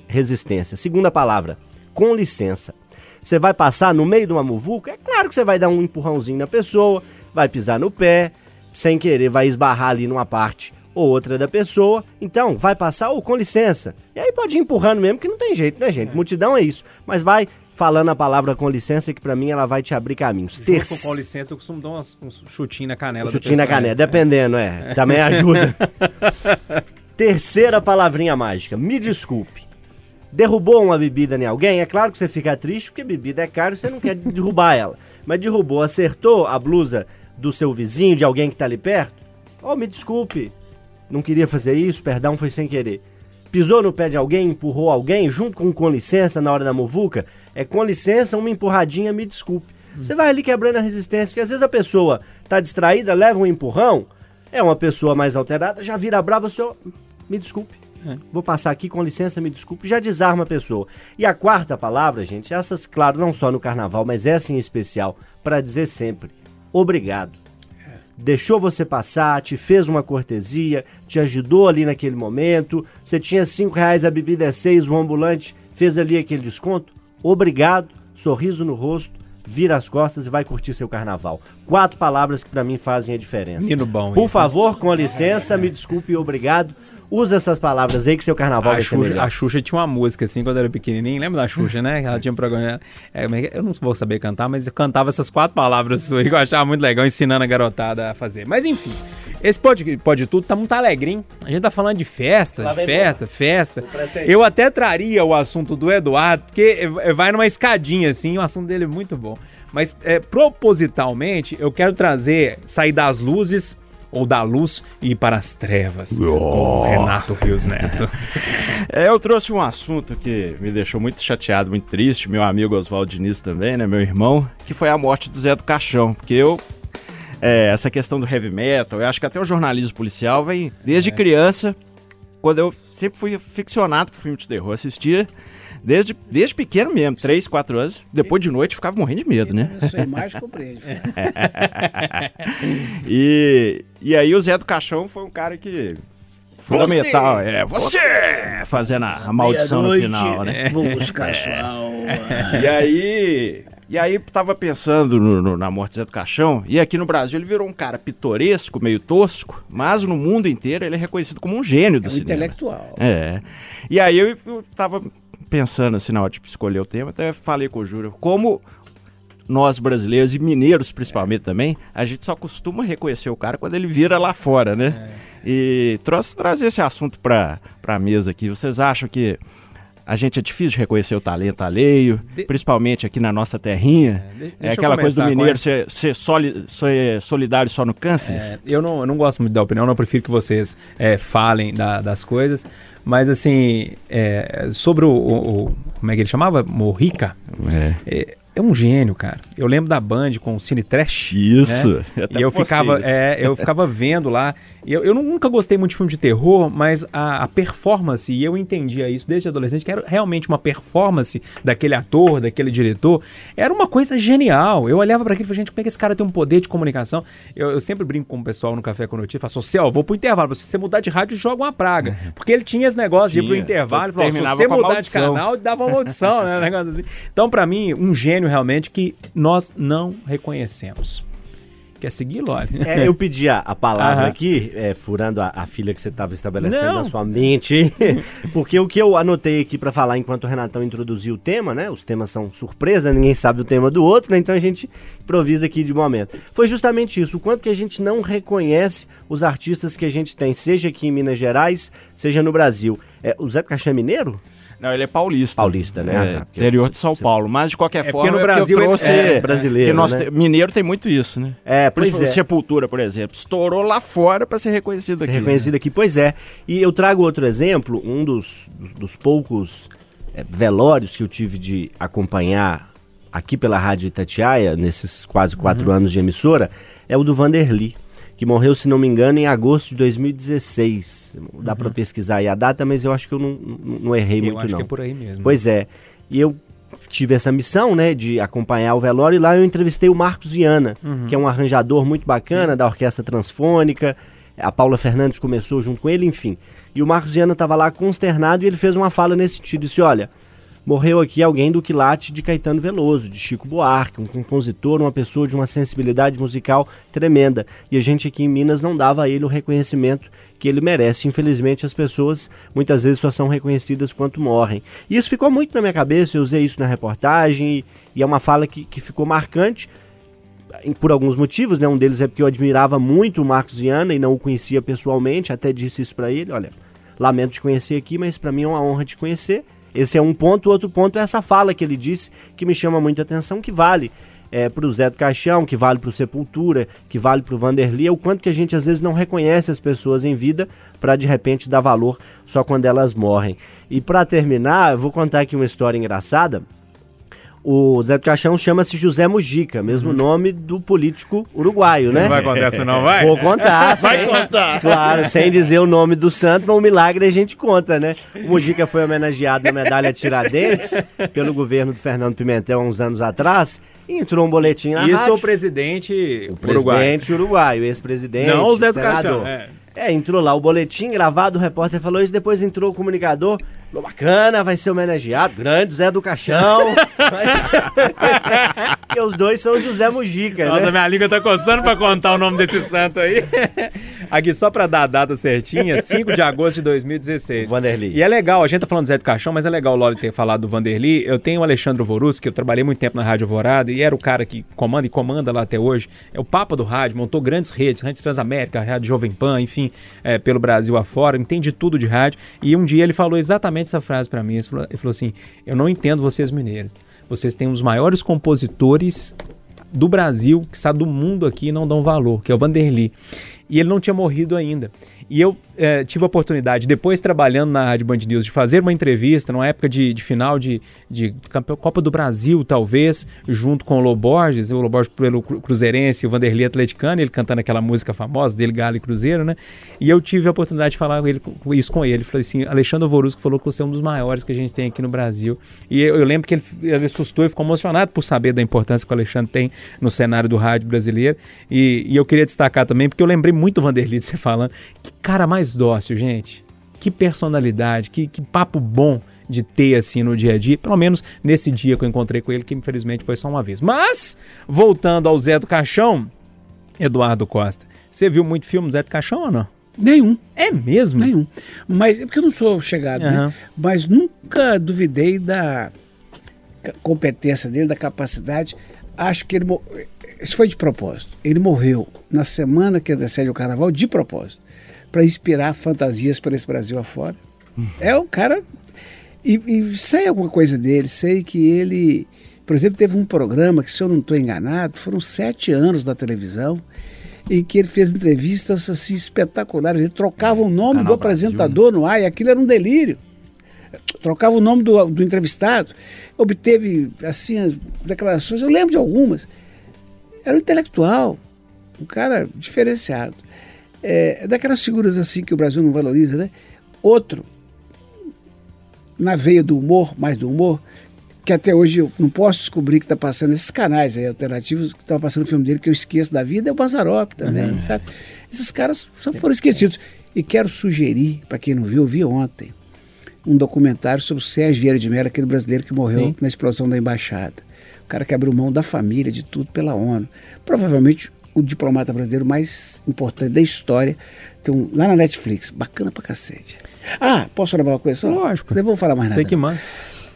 resistência. Segunda palavra, com licença. Você vai passar no meio de uma muvuca, é claro que você vai dar um empurrãozinho na pessoa, vai pisar no pé, sem querer vai esbarrar ali numa parte ou outra da pessoa. Então, vai passar, ou com licença. E aí pode ir empurrando mesmo, que não tem jeito, né, gente? Multidão é isso. Mas vai falando a palavra com licença, que pra mim ela vai te abrir caminhos. Terce- com, com licença, eu costumo dar umas- um chutinho na canela. um chutinho na pessoa, canela, né? dependendo, é. Também ajuda. Terceira palavrinha mágica. Me desculpe. Derrubou uma bebida em alguém? É claro que você fica triste, porque bebida é caro e você não quer derrubar ela. Mas derrubou, acertou a blusa do seu vizinho, de alguém que tá ali perto? Oh, me desculpe. Não queria fazer isso, perdão, foi sem querer. Pisou no pé de alguém, empurrou alguém, junto com com licença na hora da muvuca? É com licença, uma empurradinha, me desculpe. Você vai ali quebrando a resistência, porque às vezes a pessoa tá distraída, leva um empurrão, é uma pessoa mais alterada, já vira brava, o senhor, me desculpe. Vou passar aqui com licença, me desculpe, já desarma a pessoa. E a quarta palavra, gente, essas, claro, não só no carnaval, mas essa em especial, para dizer sempre: obrigado. Deixou você passar, te fez uma cortesia, te ajudou ali naquele momento. Você tinha cinco reais, a bebida é seis, o ambulante fez ali aquele desconto. Obrigado, sorriso no rosto, vira as costas e vai curtir seu carnaval. Quatro palavras que para mim fazem a diferença. Menino bom Por isso, favor, com licença, me desculpe e obrigado. Usa essas palavras aí que seu carnaval A vai ser Xuxa, melhor. a Xuxa tinha uma música assim quando eu era pequenininho. Lembra da Xuxa, né? Ela tinha um programa. é, é que- eu não vou saber cantar, mas eu cantava essas quatro palavras aí que eu achava muito legal, ensinando a garotada a fazer. Mas enfim, esse pode, pode tudo tá muito alegrinho. A gente tá falando de festa, de festa, festa. presente. Eu até traria o assunto do Eduardo, porque é, vai numa escadinha assim, o assunto dele é muito bom. Mas é, propositalmente, eu quero trazer, sair das luzes ou da luz e ir para as trevas. Com o Renato Rios Neto. É, eu trouxe um assunto que me deixou muito chateado, muito triste, meu amigo Oswaldo Diniz também, né, meu irmão, que foi a morte do Zé do Caixão, porque eu é, essa questão do heavy metal, eu acho que até o jornalismo policial vem desde criança, quando eu sempre fui ficcionado por filme de terror, assistia desde, desde pequeno mesmo, 3, 4 anos, depois de noite ficava morrendo de medo, né? Sua imagem compreende. E, e aí o Zé do Caixão foi um cara que. Fundamental, é. Você! Fazendo a, a maldição no final, né? Vou buscar sua alma. E aí. E aí tava pensando no- no- na morte do Zé do Caixão, e aqui no Brasil ele virou um cara pitoresco, meio tosco, mas no mundo inteiro ele é reconhecido como um gênio do É um cinema. intelectual. É. E aí eu, eu tava pensando assim na hora de escolher o tema, até falei com o Júlio, como nós brasileiros e mineiros principalmente também, a gente só costuma reconhecer o cara quando ele vira lá fora, né? E trouxe trazer esse assunto pra, pra mesa aqui. Vocês acham que a gente é difícil de reconhecer o talento alheio, De- principalmente aqui na nossa terrinha? de- É, eu aquela coisa do mineiro ser, ser, soli- ser solidário só no câncer? É, eu, não, eu não gosto muito da opinião, não prefiro que vocês é, falem da- das coisas. Mas assim, é, sobre o, o- o- Como é que ele chamava? Morrica. É. É, um gênio, cara. Eu lembro da Band com o Cine Trash. Isso. né? Eu E eu ficava, isso. é, eu ficava vendo lá. Eu, eu nunca gostei muito de filme de terror, mas a, a performance, e eu entendia isso desde adolescente, que era realmente uma performance daquele ator, daquele diretor, era uma coisa genial. Eu olhava para aquilo e falei, gente, como é que esse cara tem um poder de comunicação? Eu, eu sempre brinco com o pessoal no Café com Notícia, falo, Social, vou pro intervalo. Se você mudar de rádio, joga uma praga. Porque ele tinha esse negócio de ir pro Tinha. intervalo falou, se você mudar de maldição. canal, dava uma maldição, né? Um negócio assim. Então, pra mim, um gênio realmente que nós não reconhecemos. Quer seguir, Loli? É, eu pedi a, a palavra Aham. aqui, é, furando a, a filha que você estava estabelecendo Não. na sua mente, porque o que eu anotei aqui para falar enquanto o Renatão introduziu o tema, né? Os temas são surpresa, ninguém sabe o tema do outro, né? Então a gente improvisa aqui de momento. Foi justamente isso, o quanto que a gente não reconhece os artistas que a gente tem, seja aqui em Minas Gerais, seja no Brasil. É, o Zé Caixão é mineiro? Não, ele é paulista. Paulista, né? É, Ah, tá, interior de São Paulo. Mas de qualquer É forma, porque no é Brasil ele- trouxe. é brasileiro, Porque nós né? Mineiro tem muito isso, né? É, pois Principalmente é. Sepultura, por exemplo. Estourou lá fora pra ser reconhecido ser aqui. né? reconhecido aqui. Pois é. E eu trago outro exemplo, um dos, dos, poucos é, velórios que eu tive de acompanhar aqui pela Rádio Itatiaia, nesses quase quatro anos de emissora, é o do Vanderly, que morreu, se não me engano, em agosto de 2016. Dá pra pesquisar aí a data, mas eu acho que eu não, não, não errei Eu muito, acho não. que é por aí mesmo. Pois é. E eu tive essa missão, né, de acompanhar o velório e lá eu entrevistei o Marcos Viana, que é um arranjador muito bacana da Orquestra Transfônica. A Paula Fernandes começou junto com ele, enfim. E o Marcos Viana estava lá consternado e ele fez uma fala nesse sentido, disse, olha, morreu aqui alguém do quilate de Caetano Veloso, de Chico Buarque, um compositor, uma pessoa de uma sensibilidade musical tremenda. E a gente aqui em Minas não dava a ele o reconhecimento que ele merece. Infelizmente, as pessoas muitas vezes só são reconhecidas quanto morrem. E isso ficou muito na minha cabeça, eu usei isso na reportagem e, e é uma fala que, que ficou marcante por alguns motivos, né? Um deles é porque eu admirava muito o Marcos Viana e não o conhecia pessoalmente, até disse isso pra ele, olha, lamento te conhecer aqui, mas pra mim é uma honra te conhecer. Esse é um ponto, o outro ponto é essa fala que ele disse que me chama muita atenção, que vale é, pro Zé do Caixão, que vale pro Sepultura, que vale pro Vanderly, é o quanto que a gente às vezes não reconhece as pessoas em vida pra de repente dar valor só quando elas morrem. E pra terminar, eu vou contar aqui uma história engraçada. O Zé do Caixão chama-se José Mujica, mesmo nome do político uruguaio, né? Não vai contar isso não, vai? Vou contar. Vai sem- contar. Claro, sem dizer o nome do santo, mas o milagre a gente conta, né? O Mujica foi homenageado na medalha Tiradentes pelo governo do Fernando Pimentel há uns anos atrás e entrou um boletim na Isso rádio. o presidente O presidente uruguaio, ex-presidente, Não o Zé do senador. Caixão. É. É, entrou lá o boletim gravado, o repórter falou isso, depois entrou o comunicador, bacana, vai ser homenageado, grande Zé do Caixão. Mas- e os dois são José Mujica, Nossa, né? minha língua tá coçando pra contar o nome desse santo aí. Aqui, só pra dar a data certinha, 5 de agosto de 2016. Vanderly. E é legal, a gente tá falando do Zé do Caixão, mas é legal o Loli ter falado do Vanderly. Eu tenho o Alexandre Vorus, que eu trabalhei muito tempo na Rádio Alvorada, e era o cara que comanda e comanda lá até hoje. É o papa do rádio, montou grandes redes, Rádio Transamérica, Rádio Jovem Pan, enfim, é, pelo Brasil afora, entende tudo de rádio. E um dia ele falou exatamente essa frase pra mim. Ele falou, ele falou assim: Eu não entendo vocês mineiros. Vocês têm os maiores compositores do Brasil, que está do mundo aqui e não dão valor, que é o Vanderly. E ele não tinha morrido ainda. E eu eh, tive a oportunidade, depois trabalhando na Rádio Band News, de fazer uma entrevista numa época de, de final de, de Copa do Brasil, talvez, junto com o Loborges, o Loborges pelo Cru- Cruzeirense o Vanderly atleticano, ele cantando aquela música famosa dele, Galo e Cruzeiro, né? E eu tive a oportunidade de falar ele, isso com ele. Falei assim, Alexandre Vorusco falou que você é um dos maiores que a gente tem aqui no Brasil. E eu, eu lembro que ele, ele assustou e ficou emocionado por saber da importância que o Alexandre tem no cenário do rádio brasileiro. E, e eu queria destacar também, porque eu lembrei muito do Vanderly de você falando. Que cara mais dócil, gente. Que personalidade, que, que papo bom de ter assim no dia a dia. Pelo menos nesse dia que eu encontrei com ele, que infelizmente foi só uma vez. Mas, voltando ao Zé do Caixão, Eduardo Costa, você viu muito filme do Zé do Caixão ou não? Nenhum, É mesmo? nenhum. Mas é porque eu não sou chegado, Aham. né? Mas nunca duvidei da competência dele, da capacidade. Acho que ele. Isso foi de propósito. Ele morreu na semana que antecede o carnaval, de propósito, para inspirar fantasias para esse Brasil afora. É um cara. E, e sei alguma coisa dele, sei que ele. Por exemplo, teve um programa que, se eu não estou enganado, foram sete anos na televisão, em que ele fez entrevistas assim espetaculares. Ele trocava o nome Canal do apresentador no ar e aquilo era um delírio. Trocava o nome do, do entrevistado, obteve assim as declarações, eu lembro de algumas. Era um intelectual, um cara diferenciado. É, daquelas figuras assim que o Brasil não valoriza, né? Outro, na veia do humor, mais do humor, que até hoje eu não posso descobrir que está passando esses canais aí, alternativos, que estava passando o filme dele, que eu esqueço da vida, é o Bazarop também, sabe? Esses caras só foram esquecidos. E quero sugerir, para quem não viu, eu vi ontem, um documentário sobre o Sérgio Vieira de Mello, aquele brasileiro que morreu Sim. na explosão da embaixada. O cara que abriu mão da família, de tudo, pela ONU. Provavelmente o diplomata brasileiro mais importante da história. Então, lá na Netflix, bacana pra cacete. Ah, posso levar uma coisa só? Lógico. Não vou falar mais nada. Sei que manda.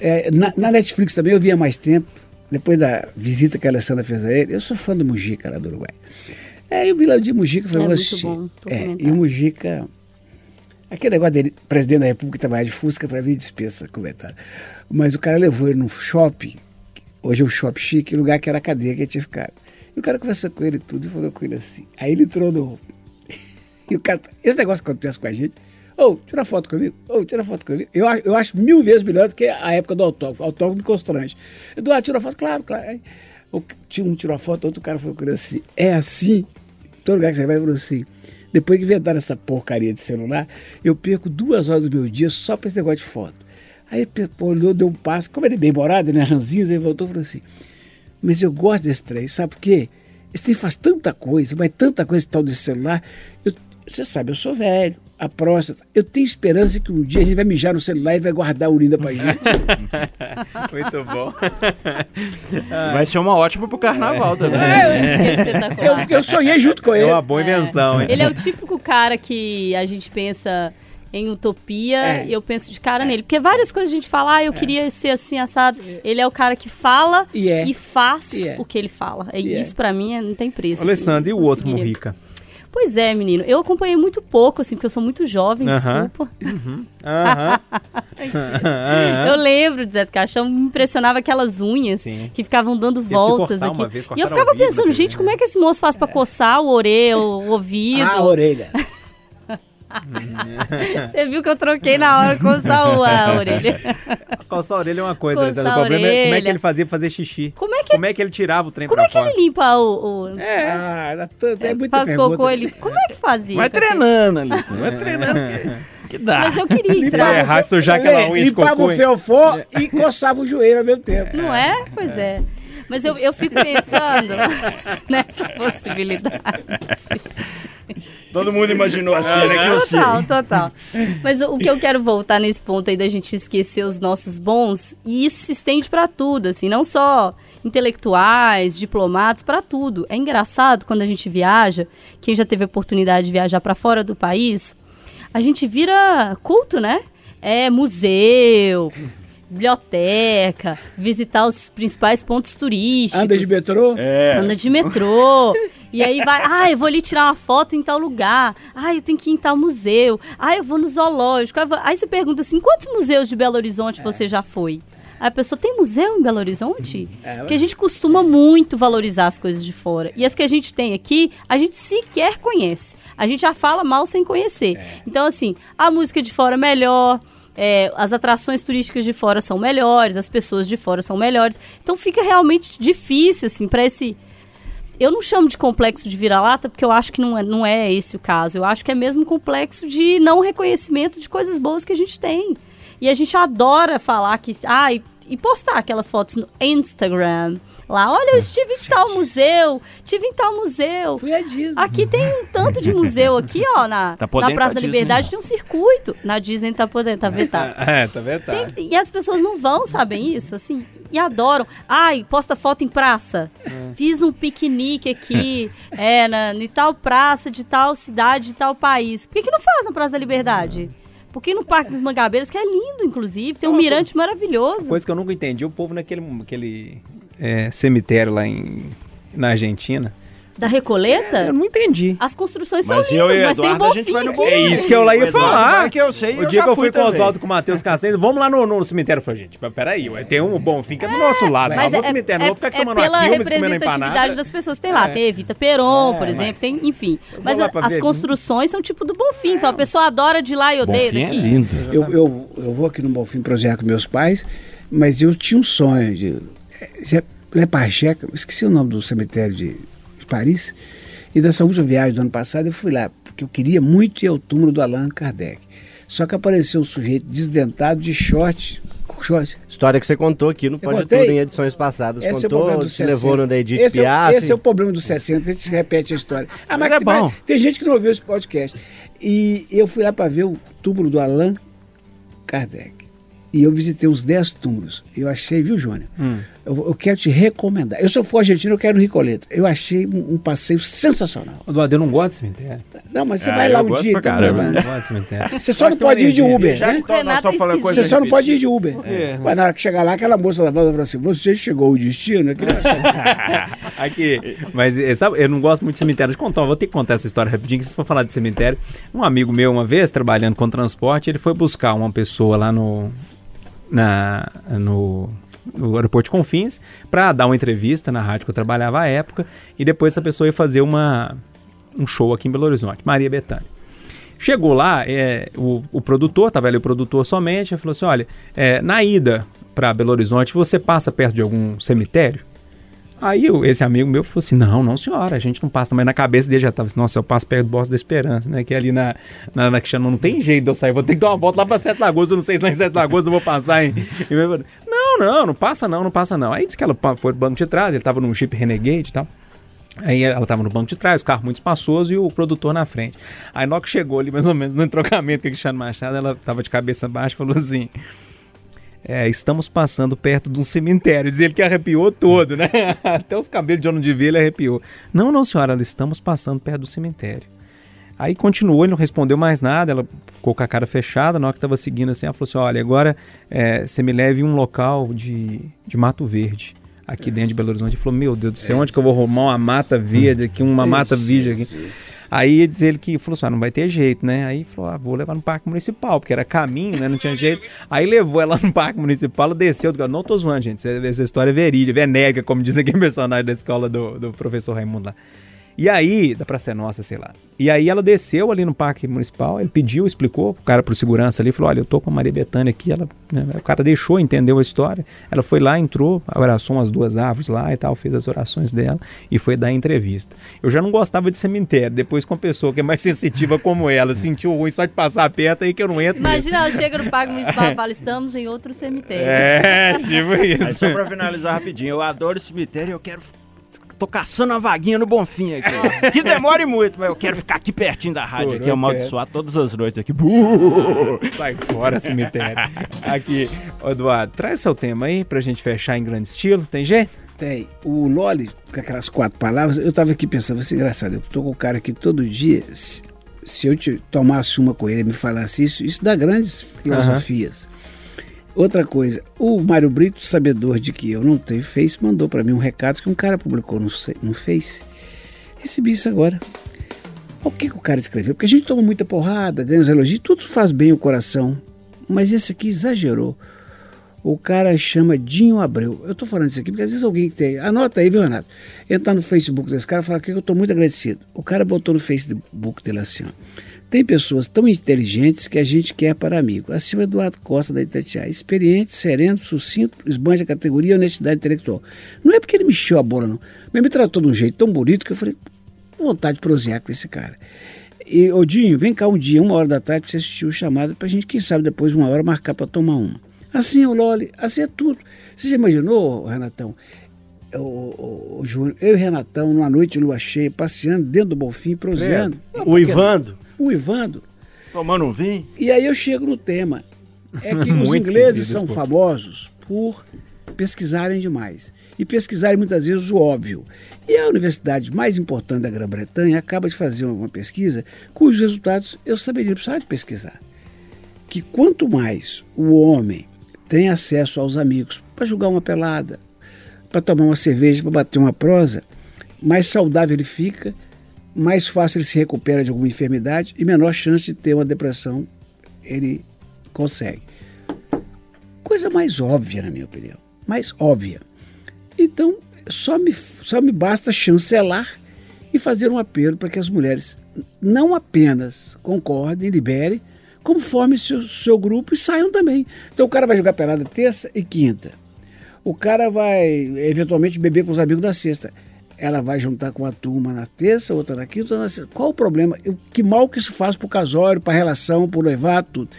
É, na, na Netflix também eu via mais tempo, depois da visita que a Alessandra fez a ele. Eu sou fã do Mujica lá do Uruguai. É, eu vi lá o dia Mujica e falei, É muito bom, É, e o Mujica. Aquele negócio dele, presidente da República, trabalhar de Fusca, para mim dispensa comentário. Mas o cara levou ele num shopping, hoje é um shopping chique, lugar que era a cadeia que ele tinha ficado. E o cara conversou com ele tudo e falou com ele assim. Aí ele entrou no. E o cara. Esse negócio que acontece com a gente. Ô, tira foto comigo. Ô, tira foto comigo. Eu, eu acho mil vezes melhor do que a época do autógrafo. O autógrafo me constrange. Eduardo, tira foto? Claro, claro. Aí, um tirou a foto, outro cara falou com ele assim. É assim? Todo lugar que você vai, falou assim. Depois que inventaram essa porcaria de celular, eu perco duas horas do meu dia só pra esse negócio de foto. Aí olhou, deu um passo. Como ele é bem morado, né? Ranzinhos, ele voltou e falou assim. Mas eu gosto desse trem, sabe por quê? Esse trem faz tanta coisa, mas tanta coisa tal desse celular. Eu- você sabe, eu sou velho, a próstata. Eu tenho esperança que um dia a gente vai mijar no celular e vai guardar a urina pra gente. Muito bom. Vai ser uma ótima pro carnaval também. É espetacular. eu, eu sonhei junto com É ele. uma boa invenção, hein? Ele é o típico cara que a gente pensa em utopia É. e eu penso de cara nele. Porque várias coisas a gente fala, ah, eu queria ser assim, assado. Ele é o cara que fala E é. faz E é. o que ele fala. E E é. isso pra mim é- não tem preço. Alessandro, e assim, o outro. Murrica? Pois é, menino. Eu acompanhei muito pouco, assim, porque eu sou muito jovem, Aham. desculpa. Aham. Eu lembro de Zé do Caixão, me impressionava aquelas unhas Sim. que ficavam dando Teve voltas aqui. uma vez, e eu ficava vivo pensando, gente, TV, como é que esse moço faz pra coçar o orelha, o ouvido? Ah, a orelha. Você viu que eu troquei na hora coçar o- a orelha. Coçar a orelha é uma coisa, Alessandro. O problema é como é que ele fazia pra fazer xixi. Como é que, Como é que ele tirava o trem como pra é, que fora? ele limpa o... o Ah, dá tanto, é muita faz pergunta. cocô, ele... Como é que fazia? Vai treinando, Alice. Vai treinando que, que dá. Mas eu queria Vai ensinar. errar e sujar aquela unha de limpava o hein? fiofó e coçava o joelho ao mesmo tempo. Não é? Pois é. Mas eu, eu fico pensando nessa possibilidade. Todo mundo imaginou assim, né? Total, total. Mas o que eu quero voltar nesse ponto aí da gente esquecer os nossos bons, e isso se estende pra tudo, assim, não só intelectuais, diplomatas, pra tudo. É engraçado quando a gente viaja, quem já teve a oportunidade de viajar pra fora do país, a gente vira culto, né? É museu, biblioteca, visitar os principais pontos turísticos. Anda de metrô? É. Anda de metrô. E aí vai, ah, eu vou ali tirar uma foto em tal lugar. Ah, eu tenho que ir em tal museu. Ah, eu vou no zoológico. Aí, eu vou- aí você pergunta assim, quantos museus de Belo Horizonte você já foi? Aí a pessoa, tem museu em Belo Horizonte? Porque a gente costuma muito valorizar as coisas de fora. E as que a gente tem aqui, a gente sequer conhece. A gente já fala mal sem conhecer. Então, assim, a música de fora é melhor, é, as atrações turísticas de fora são melhores, as pessoas de fora são melhores. Então fica realmente difícil, assim, para esse. Eu não chamo de complexo de vira-lata, porque eu acho que não é, não é esse o caso. Eu acho que é mesmo complexo de não reconhecimento de coisas boas que a gente tem. E a gente adora falar que. Ah, e, e postar aquelas fotos no Instagram. Lá, olha, eu estive em tal museu, estive em tal museu. Fui a Disney. Aqui tem um tanto de museu aqui, ó, na, Tá na Praça pra da Disney, Liberdade tem um circuito. Na Disney tá podendo, tá vetado. É, tá vendo? Tá. Tem- e as pessoas não vão, sabem isso, assim, e adoram. Ai, posta foto em praça. Fiz um piquenique aqui, é, na, em tal praça de tal cidade, de tal país. Por que, que não faz na Praça da Liberdade? Por que no Parque dos Mangabeiras, que é lindo, inclusive, tem um mirante maravilhoso. Coisa que eu nunca entendi, o povo naquele aquele, é, cemitério lá em, na Argentina, Da Recoleta? Eu não entendi. As construções Mas são lindas, mas tem Eduardo, a gente vai no aqui. É isso que eu lá ia Eduardo falar. que eu sei, o eu dia que eu fui fui com o. Oswaldo com o Matheus Castanho, vamos lá no, no cemitério. Falei, gente, peraí, ué, tem um bom fim que é do nosso lado. Mas Mas é, no cemitério, não é- vou ficar aqui é tomando pela uma quilmes, comendo representatividade empanada. das pessoas. Tem lá, tem Evita Peron, por exemplo, tem, enfim. Mas as construções são tipo do Bonfim, então a pessoa adora de lá e odeia Bonfim é daqui. lindo. Eu, vou aqui no Bonfim prosear com meus pais, mas eu tinha um sonho de. é, Le Parcheca, esqueci o nome do cemitério de Paris, e dessa última viagem do ano passado eu fui lá, porque eu queria muito ir ao túmulo do Allan Kardec. Só que apareceu um sujeito desdentado de short. short. História que você contou aqui no Pode. Tudo em edições passadas. Esse é o contou, problema dos se 60. levou no da Edith esse, é, o- Piaf. esse é o problema dos 60, a gente repete a história. Ah, mas, Mas é bom. tem gente que não ouviu esse podcast. E eu fui lá para ver o túmulo do Allan Kardec. E eu visitei uns 10 túmulos. Eu achei, viu, Jônia? Hum. Eu, eu quero te recomendar. Eu, se eu for argentino, eu quero no Ricoleta. Eu achei um, um passeio sensacional. Eduardo, eu não gosto de cemitério. Não, mas você Ah, vai lá eu um gosto dia. pra então, caramba. vai- Eu não gosto de cemitério. Você só não pode ir de. Uber, Já né? Você só não pode ir de. Uber. Mas na hora que chegar lá, aquela moça da volta fala assim: Você chegou o destino? É Aqui, mas eh, sabe, eu não gosto muito de cemitério. Deixa eu contar, vou ter que contar essa história rapidinho, que se for falar de cemitério. Um amigo meu, uma vez, trabalhando com transporte, ele foi buscar uma pessoa lá no. Na, no, no aeroporto de Confins para dar uma entrevista na rádio que eu trabalhava à época e depois essa pessoa ia fazer uma, um show aqui em Belo Horizonte, Maria Bethânia. Chegou lá, é, o, o produtor, tava ali o produtor somente, ele falou assim: olha, é, na ida para Belo Horizonte, você passa perto de algum cemitério? Aí eu- esse amigo meu falou assim: não, não, senhora, a gente não passa. Mas na cabeça dele já tava assim: nossa, eu passo perto do Bosque da Esperança, né? Que é ali na, na, na Cristiano, não tem jeito de eu sair, vou ter que dar uma volta lá pra Sete Lagoas. Eu não sei se lá em Sete Lagoas eu vou passar em. Não, não, passa não, não passa não. Aí disse que ela foi pro banco de trás, ele tava num Jeep Renegade e tal. Aí ela tava no banco de trás, o carro muito espaçoso e o produtor na frente. Aí que chegou ali, mais ou menos, no entrocamento com o Cristiano Machado, ela tava de cabeça baixa e falou assim: é, estamos passando perto de um cemitério. Diz ele que arrepiou todo, né? Até os cabelos de onde devia ele arrepiou. Não, não, senhora, estamos passando perto do cemitério. Aí continuou, ele não respondeu mais nada, ela ficou com a cara fechada, na hora que estava seguindo assim, ela falou assim, olha, agora é, você me leve em um local de, de Mato Verde, aqui dentro de Belo Horizonte. Ele falou, meu Deus do céu, onde que eu vou arrumar uma mata verde aqui, uma mata virgem aqui? Aí diz ele que falou assim, ah, não vai ter jeito, né? Aí falou, ah, vou levar no parque municipal, porque era caminho, né? Não tinha jeito. Aí levou ela no parque municipal, ela desceu. do- Não tô zoando, gente. Essa, história é verídica, é nega, como diz aqui o personagem da escola do, do professor Raimundo lá. E aí, da Praça é Nossa, sei lá. E aí ela desceu ali no parque municipal, ele pediu, explicou pro cara pro segurança ali, falou: olha, eu tô com a Maria Bethânia aqui. Ela, né, o cara deixou, entendeu a história. Ela foi lá, entrou, abraçou umas duas árvores lá e tal, fez as orações dela e foi dar a entrevista. Eu já não gostava de cemitério, depois com uma pessoa que é mais sensitiva como ela, sentiu ruim só de passar perto aí que eu não entro. mesmo. Imagina, ela chega no Parque Municipal e fala, estamos em outro cemitério. É, tipo Aí isso. só pra finalizar rapidinho, eu adoro cemitério e eu quero. Tô caçando uma vaguinha no Bonfim aqui. que demore muito, mas eu quero ficar aqui pertinho da rádio aqui, Por amaldiçoar todas as noites aqui. Buh! Sai fora, cemitério. Aqui, ô, Eduardo, traz seu tema aí pra gente fechar em grande estilo. Tem jeito? Tem. O Loli, com aquelas quatro palavras, eu tava aqui pensando, ser engraçado. Eu tô com o cara aqui todo dia. Se, eu te tomasse uma com ele e me falasse isso, isso dá grandes filosofias. Outra coisa, o Mário Brito, sabedor de que eu não tenho Face, mandou para mim um recado que um cara publicou no, no Face. Recebi isso agora. O que, que o cara escreveu? Porque a gente toma muita porrada, ganha os elogios, tudo faz bem o coração. Mas esse aqui exagerou. O cara chama Dinho Abreu. Eu tô falando isso aqui porque às vezes alguém que tem. Anota aí, viu, Renato? Entrar no Facebook desse cara e falar que eu tô muito agradecido. O cara botou no Facebook dele assim, ó. Tem pessoas tão inteligentes que a gente quer para amigo. O Eduardo Costa da Itatiaia. Experiente, sereno, sucinto, esbanja a categoria honestidade intelectual. Não é porque ele me encheu a bola, não. Mas me tratou de um jeito tão bonito que eu falei, vontade de prosear com esse cara. E, ô Dinho, vem cá um dia, uma hora da tarde, você assistir o chamado, pra gente, quem sabe, depois, uma hora, marcar pra tomar uma. Assim é o Loli, assim é tudo. Você já imaginou, Renatão? O, o, o Júnior, eu e Renatão, numa noite de lua cheia, passeando dentro do Bonfim, proseando. O Ivando. O Ivando. Tomando um vinho. E aí eu chego no tema. É que os ingleses são povo. famosos por pesquisarem demais. E pesquisarem muitas vezes o óbvio. E a universidade mais importante da Grã-Bretanha acaba de fazer uma pesquisa cujos resultados eu saberia precisar de pesquisar. Que quanto mais o homem tem acesso aos amigos para jogar uma pelada, para tomar uma cerveja, para bater uma prosa, mais saudável ele fica, mais fácil ele se recupera de alguma enfermidade e menor chance de ter uma depressão ele consegue. Coisa mais óbvia, na minha opinião. Mais óbvia. Então, só me, só me basta chancelar e fazer um apelo para que as mulheres não apenas concordem, liberem, como formem seu, seu grupo e saiam também. Então o cara vai jogar pelada terça e quinta. O cara vai eventualmente beber com os amigos da sexta. Ela vai juntar com a turma na terça, outra na quinta, na sexta. Qual o problema? Eu- que mal que isso faz pro casório, pra relação, pro noivado, tudo.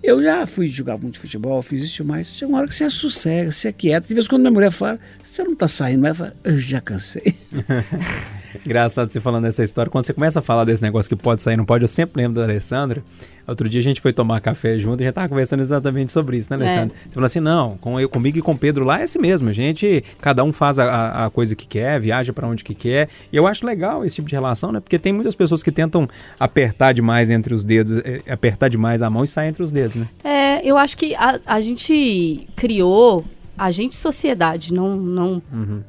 Eu já fui jogar muito futebol, fiz isso mais. Chega uma hora que você sossega, você é quieto. De vez em quando minha mulher fala, você não tá saindo, mas fala, eu já cansei. Engraçado você falando dessa história. Quando você começa a falar desse negócio que pode sair, não pode, eu sempre lembro da Alessandra. Outro dia a gente foi tomar café junto e a gente tava conversando exatamente sobre isso, né, Alessandra? Você falou assim: não, com eu, comigo e com o Pedro lá é assim mesmo. A gente, cada um faz a, a- coisa que quer, viaja pra onde que quer. E eu acho legal esse tipo de relação, né? Porque tem muitas pessoas que tentam apertar demais entre os dedos, eh, apertar demais a mão e sair entre os dedos, né? É, eu acho que a, a gente criou, a gente sociedade, não, não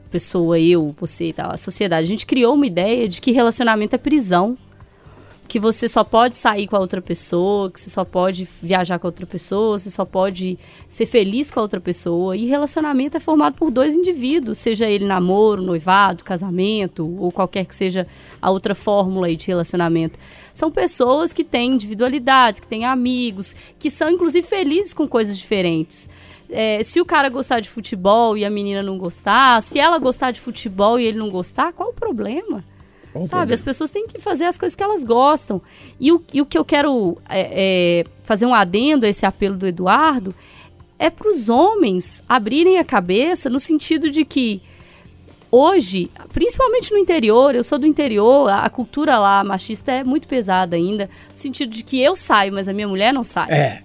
pessoa, eu, você e tal, a sociedade, a gente criou uma ideia de que relacionamento é prisão. Que você só pode sair com a outra pessoa, que você só pode viajar com a outra pessoa, você só pode ser feliz com a outra pessoa. E relacionamento é formado por dois indivíduos, seja ele namoro, noivado, casamento, ou qualquer que seja a outra fórmula de relacionamento. São pessoas que têm individualidades, que têm amigos, que são inclusive felizes com coisas diferentes. É, se o cara gostar de futebol e a menina não gostar, se ela gostar de futebol e ele não gostar, qual o problema? Sabe, as pessoas têm que fazer as coisas que elas gostam. E o, e o que eu quero é, é, fazer um adendo a esse apelo do Eduardo é para os homens abrirem a cabeça no sentido de que hoje, principalmente no interior, eu sou do interior, a, cultura lá machista é muito pesada ainda, no sentido de que eu saio, mas a minha mulher não sai. É,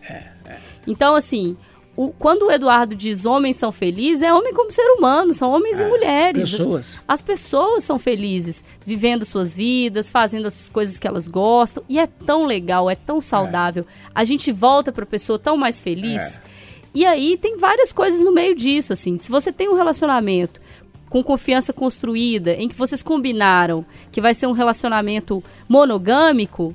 Então, assim, o- quando o Eduardo diz homens são felizes, é homem como ser humano, são homens e mulheres. pessoas. As pessoas são felizes, vivendo suas vidas, fazendo as coisas que elas gostam. E é tão legal, é tão saudável. A gente volta pra pessoa tão mais feliz. E aí tem várias coisas no meio disso, assim. Se você tem um relacionamento com confiança construída, em que vocês combinaram que vai ser um relacionamento monogâmico,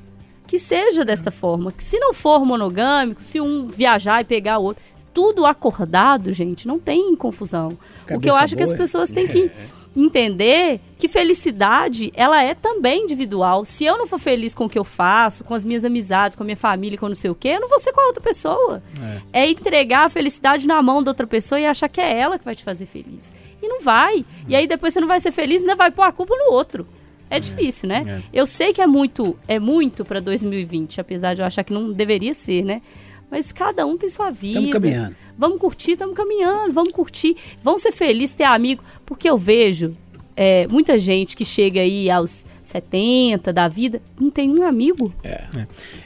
que seja desta forma. Que se não for monogâmico, se um viajar e pegar o outro, tudo acordado, gente, não tem confusão. o que eu Cabeça acho que as boa. pessoas têm que entender que felicidade, ela é também individual. Se eu não for feliz com o que eu faço, com as minhas amizades, com a minha família, com não sei o quê, eu não vou ser com a outra pessoa. É, entregar a felicidade na mão da outra pessoa e achar que é ela que vai te fazer feliz. E não vai. E aí depois você não vai ser feliz e ainda vai pôr a culpa no outro. É difícil, né? Eu sei que é muito, é muito para 2020, apesar de eu achar que não deveria ser, né? Mas cada um tem sua vida. Estamos caminhando. Vamos curtir, estamos caminhando, vamos curtir, vamos ser felizes, ter amigo. Porque eu vejo é, muita gente que chega aí aos 70 da vida, não tem um amigo.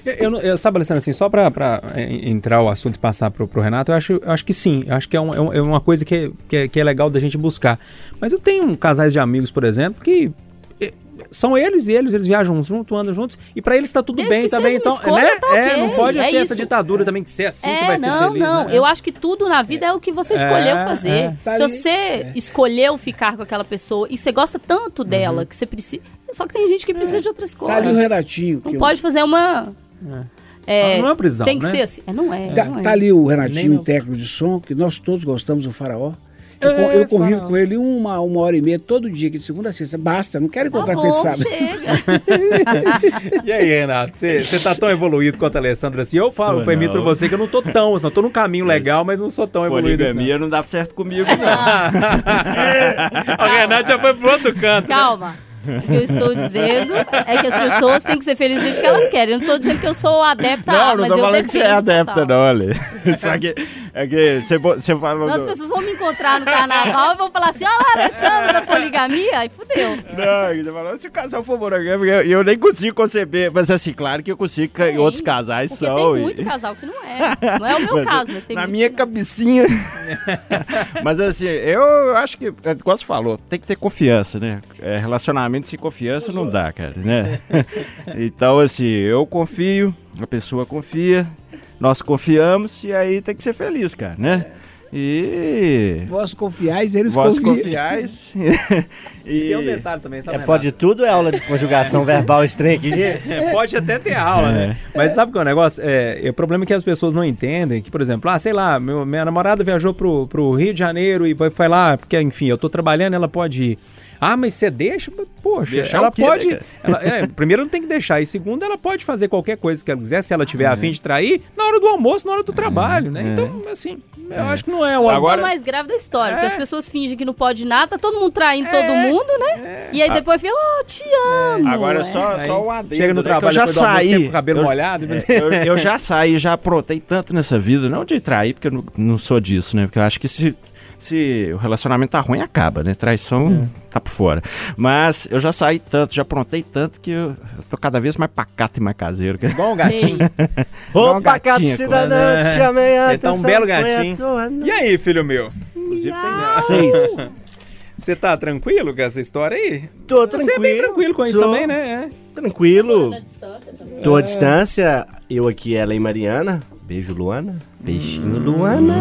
Eu, eu, não- eu- sabe, Alessandra, assim, só pra, eh, entrar o assunto e passar pro, pro Renato, eu acho, eu acho que sim. Eu acho que é, um- é um- é uma coisa que é, que, é, que é legal da gente buscar. Mas eu tenho casais de amigos, por exemplo, que são eles e eles, eles viajam juntos, andam juntos, e pra eles tá tudo Desde bem que também. seja Então, escolha, né? tá É, ok, não pode é ser essa isso. ditadura também que ser assim que é, vai ser não, feliz. não. né? Eu acho que tudo na vida é, o que você escolheu É, fazer. é. Tá Se ali, você escolheu ficar com aquela pessoa e você gosta tanto dela Uhum. que você precisa. Só que tem gente que precisa de outras Tá coisas. ali o Renatinho. Não que eu- pode fazer uma. É, Não é uma prisão, Tem que né? ser assim. É, não é. Tá, não é. tá ali o Nem Renatinho, um técnico de som, que nós todos gostamos do Faraó. Eu, É, eu convivo com ele uma, uma hora e meia todo dia, aqui de segunda a sexta. Basta, não quero Tá encontrar bom, com ele sábado. chega. E aí, Renato, você você tá tão evoluído quanto a Alessandra assim? Eu falo, Tô permito pra não. você que eu não tô tão, assim, eu tô num caminho legal, mas não sou tão evoluído assim. Poligamia não dá certo comigo, não. não. o Renato já foi pro outro canto. né? Calma. O que eu estou dizendo é que as pessoas têm que ser felizes do que elas querem. Eu não estou dizendo que eu sou adepta a, Não, não Tá, mas tô eu falando que você é defendo adepta, total. não, olha. Só que, é que você, você falou... Não, as do- pessoas vão me encontrar no carnaval e vão falar assim: olha lá, Alessandra da poligamia. Aí fudeu. Não, você falou, se o casal for monogâmico, eu, eu nem consigo conceber. Mas assim, claro que eu consigo, que Tem, outros casais Porque são. tem e- muito casal que não é. Não é o meu Mas, caso, mas tem Na minha não. cabecinha. mas assim, eu acho que, é, igual você falou, tem que ter confiança, né? É, relacionamento sem confiança não dá, cara, né? então, assim, eu confio, a pessoa confia, nós confiamos e aí tem que ser feliz, cara, né? E. Vós confiais, eles Vós confiais. E tem um e. detalhe também, sabe? É pode tudo é aula de conjugação verbal estranha aqui, gente? É, pode até ter aula, né? Mas sabe qual é o negócio? É, é, o problema é que as pessoas não entendem que, por exemplo, ah, sei lá, meu- minha namorada viajou pro, pro Rio de Janeiro e vai, foi lá, porque, enfim, eu tô trabalhando, ela pode ir. Ah, mas você deixa? Poxa, Deixar ela quê, pode. né, ela- é, primeiro, não tem que deixar. E segundo, ela pode fazer qualquer coisa que ela quiser, se ela tiver a fim de trair, na hora do almoço, na hora do trabalho, né? Então, assim, eu acho que não é o Agora- é mais grave da história, porque as pessoas fingem que não pode nada, tá todo mundo traindo todo mundo, né? E aí depois fica, oh, te amo. Agora é. só, só o adendo. chega no né, trabalho eu já saí. com o cabelo eu, molhado, mas- é, eu, eu já saí, já aprontei tanto nessa vida, não de trair, porque eu não, não sou disso, né? Porque eu acho que se, se o relacionamento tá ruim, acaba, né? Traição tá por fora. Mas eu já saí tanto, já aprontei tanto que eu, eu tô cada vez mais pacato e mais caseiro. que- Igual um gatinho. Ô, pacato gatinho, cidadão, né? te chamei a Ele tá um belo gatinho. tua E aí, filho meu? Inclusive tem seis. Você tá tranquilo com essa história aí? Tô Você tranquilo. é bem tranquilo com isso sou também, né? Tranquilo. Distância também. Tô à distância, eu aqui, ela e Mariana. Beijo, Luana. Beijinho, Luana.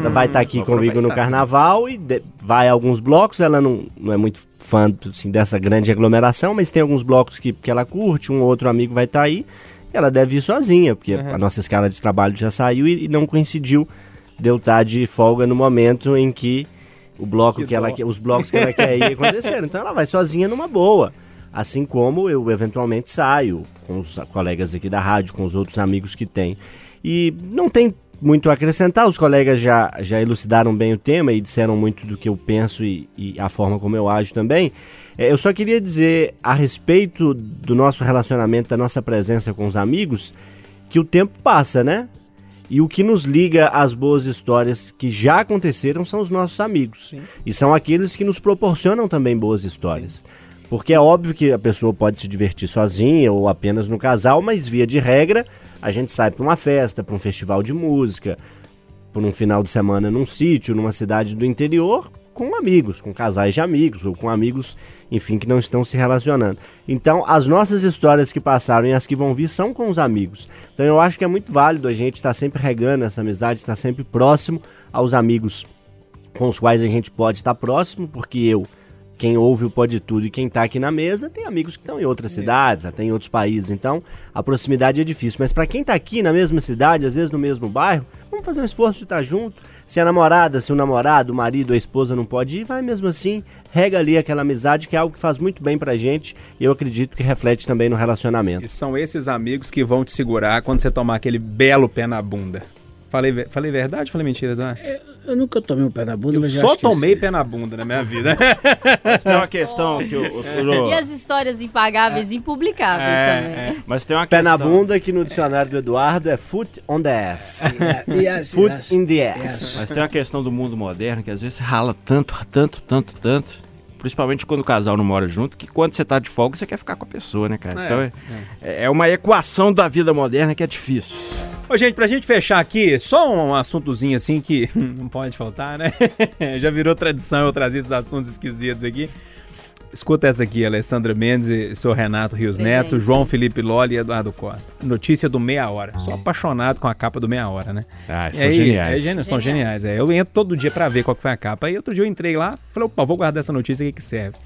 Ela vai estar aqui Vou comigo no carnaval e de- vai a alguns blocos. Ela não, não é muito fã assim, dessa grande aglomeração, mas tem alguns blocos que, que ela curte. Um ou outro amigo vai estar aí. Ela deve ir sozinha, porque a nossa escala de trabalho já saiu e, e não coincidiu de eu estar de folga no momento em que o bloco Que que, ela quer, os blocos que ela quer ir aconteceram. Então ela vai sozinha numa boa. Assim como eu eventualmente saio com os colegas aqui da rádio, com os outros amigos que tem. E não tem muito a acrescentar, os colegas já, já elucidaram bem o tema e disseram muito do que eu penso e, e a forma como eu ajo também. É, eu só queria dizer a respeito do nosso relacionamento, da nossa presença com os amigos, que o tempo passa, né? E o que nos liga às boas histórias que já aconteceram são os nossos amigos. E são aqueles que nos proporcionam também boas histórias. Porque é óbvio que a pessoa pode se divertir sozinha ou apenas no casal, mas via de regra, a gente sai para uma festa, para um festival de música, por um final de semana num sítio, numa cidade do interior, com amigos, com casais de amigos, ou com amigos, enfim, que não estão se relacionando. Então, as nossas histórias que passaram e as que vão vir são com os amigos. Então, eu acho que é muito válido a gente estar sempre regando essa amizade, estar sempre próximo aos amigos com os quais a gente pode estar próximo, porque eu, quem ouve o Pode Tudo e quem tá aqui na mesa, tem amigos que estão em outras cidades, até em outros países, então a proximidade é difícil. Mas para quem tá aqui na mesma cidade, às vezes no mesmo bairro, vamos fazer um esforço de estar junto. Se a namorada, se o namorado, o marido, a esposa não pode ir, vai mesmo assim, rega ali aquela amizade, que é algo que faz muito bem pra gente e eu acredito que reflete também no relacionamento. E são esses amigos que vão te segurar quando você tomar aquele belo pé na bunda. Falei, falei verdade ou falei mentira, Eduardo? Eu nunca tomei um pé na bunda, Eu mas só tomei pé na bunda na minha vida. Mas tem uma questão que o, o- E as histórias impagáveis e impublicáveis também. Mas tem uma Pé questão. na bunda, que no dicionário do Eduardo é foot on the ass. E as- Foot as- in the ass. as- Mas tem uma questão do mundo moderno que às vezes rala tanto, tanto, tanto, tanto. Principalmente quando o casal não mora junto, que quando você tá de folga, você quer ficar com a pessoa, né, cara? É, então é, é uma equação da vida moderna que é difícil. Ô, gente, pra gente fechar aqui, só um assuntozinho assim que não pode faltar, né? Já virou tradição eu trazer esses assuntos esquisitos aqui. Escuta essa aqui, Alessandra Mendes, e sou Renato Rios Neto. João Felipe Loli e Eduardo Costa. Notícia do Meia Hora. Sou apaixonado com a capa do Meia Hora, né? Ah, são aí, geniais. é são Geniais. geniais. É. Eu entro todo dia pra ver qual que foi a capa. Aí outro dia eu entrei lá, falei, opa, vou guardar essa notícia aqui que serve.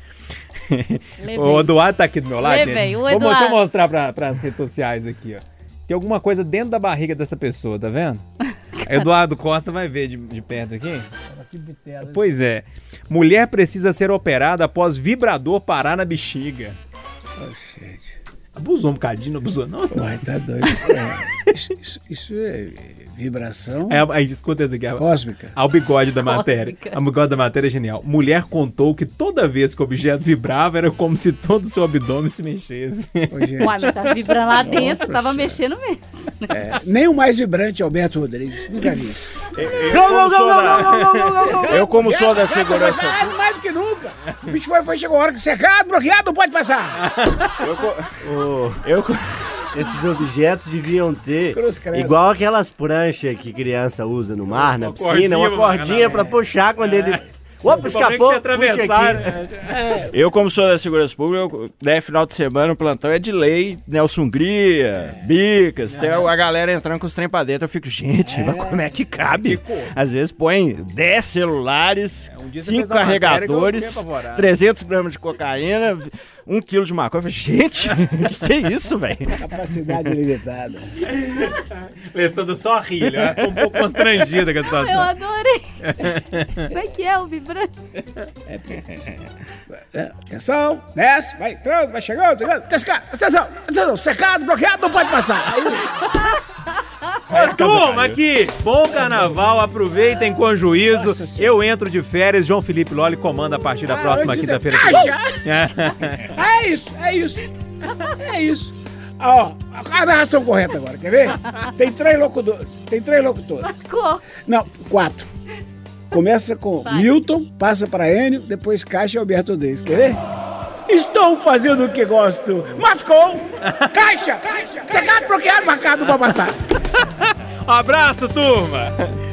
Levei. o Eduardo tá aqui do meu lado. Levei, gente. o Vou- Deixa eu Eduardo. mostrar pra, pras redes sociais aqui, ó. Tem alguma coisa dentro da barriga dessa pessoa, tá vendo? Eduardo Costa vai ver de, de perto aqui. Que bitela. Pois é. Mulher precisa ser operada após vibrador parar na bexiga. Oh, gente. Abusou um bocadinho, não abusou não? Uai, tá doido. É, isso, isso- isso é vibração Aí, aí escuta esse aqui. cósmica. Ao bigode da matéria. Cósmica. O bigode da matéria é genial. Mulher contou que toda vez que o objeto vibrava era como se todo o seu abdômen se mexesse. Ô, gente. Uai, mas tá vibrando lá dentro, Nossa tava Senhora. mexendo mesmo. É, nem o mais vibrante é o Beto Rodrigues. Nunca vi isso. Eu, como sou da- Eu, como sou da segurança. Mais do que nunca. O bicho foi, foi chegou a hora que secado, bloqueado, não pode passar. Eu, co- Eu, Esses objetos deviam ter igual aquelas pranchas que criança usa no mar, na Uma piscina, uma cordinha pra cordinha pra puxar quando ele Opa, é escapou. atravessar, puxa aqui. né? Eu, como sou da segurança pública, né, final de semana, o plantão é de lei, Nelson Hungria, Bicas, tem a galera entrando com os trem pra dentro. Eu fico, gente, mas como é que cabe? Às vezes põe 10 celulares, um dia você 5 fez uma matéria que eu carregadores, fiquei apavorado. 300 gramas de cocaína, 1 quilo de maconha. Eu falei, gente, que, que é isso, velho? Capacidade limitada. Alessandro só ri, ele ficou um pouco constrangido com a Eu situação. adorei. Como é que é o vibrante? É, atenção, desce, vai entrando, vai chegando, chegando. Atenção, atenção, atenção, secado, bloqueado, não pode passar. Aí, Turma, aqui, bom carnaval, aproveitem com juízo. Nossa. Eu entro de férias, João Felipe Loli comanda a partir da próxima Ah, eu quinta-feira. Caixa! É isso, é isso. É isso. Ó, a narração correta agora, quer ver? Tem três locutores. Tem três locutores. Cor. Não, quatro. Começa com Vai. Milton, passa para Enio, depois Caixa e Alberto Deis. Quer ver? Estou fazendo o que gosto. Mascou! Caixa! Caixa! Secado, bloqueado, marcado para passar. Um abraço, turma!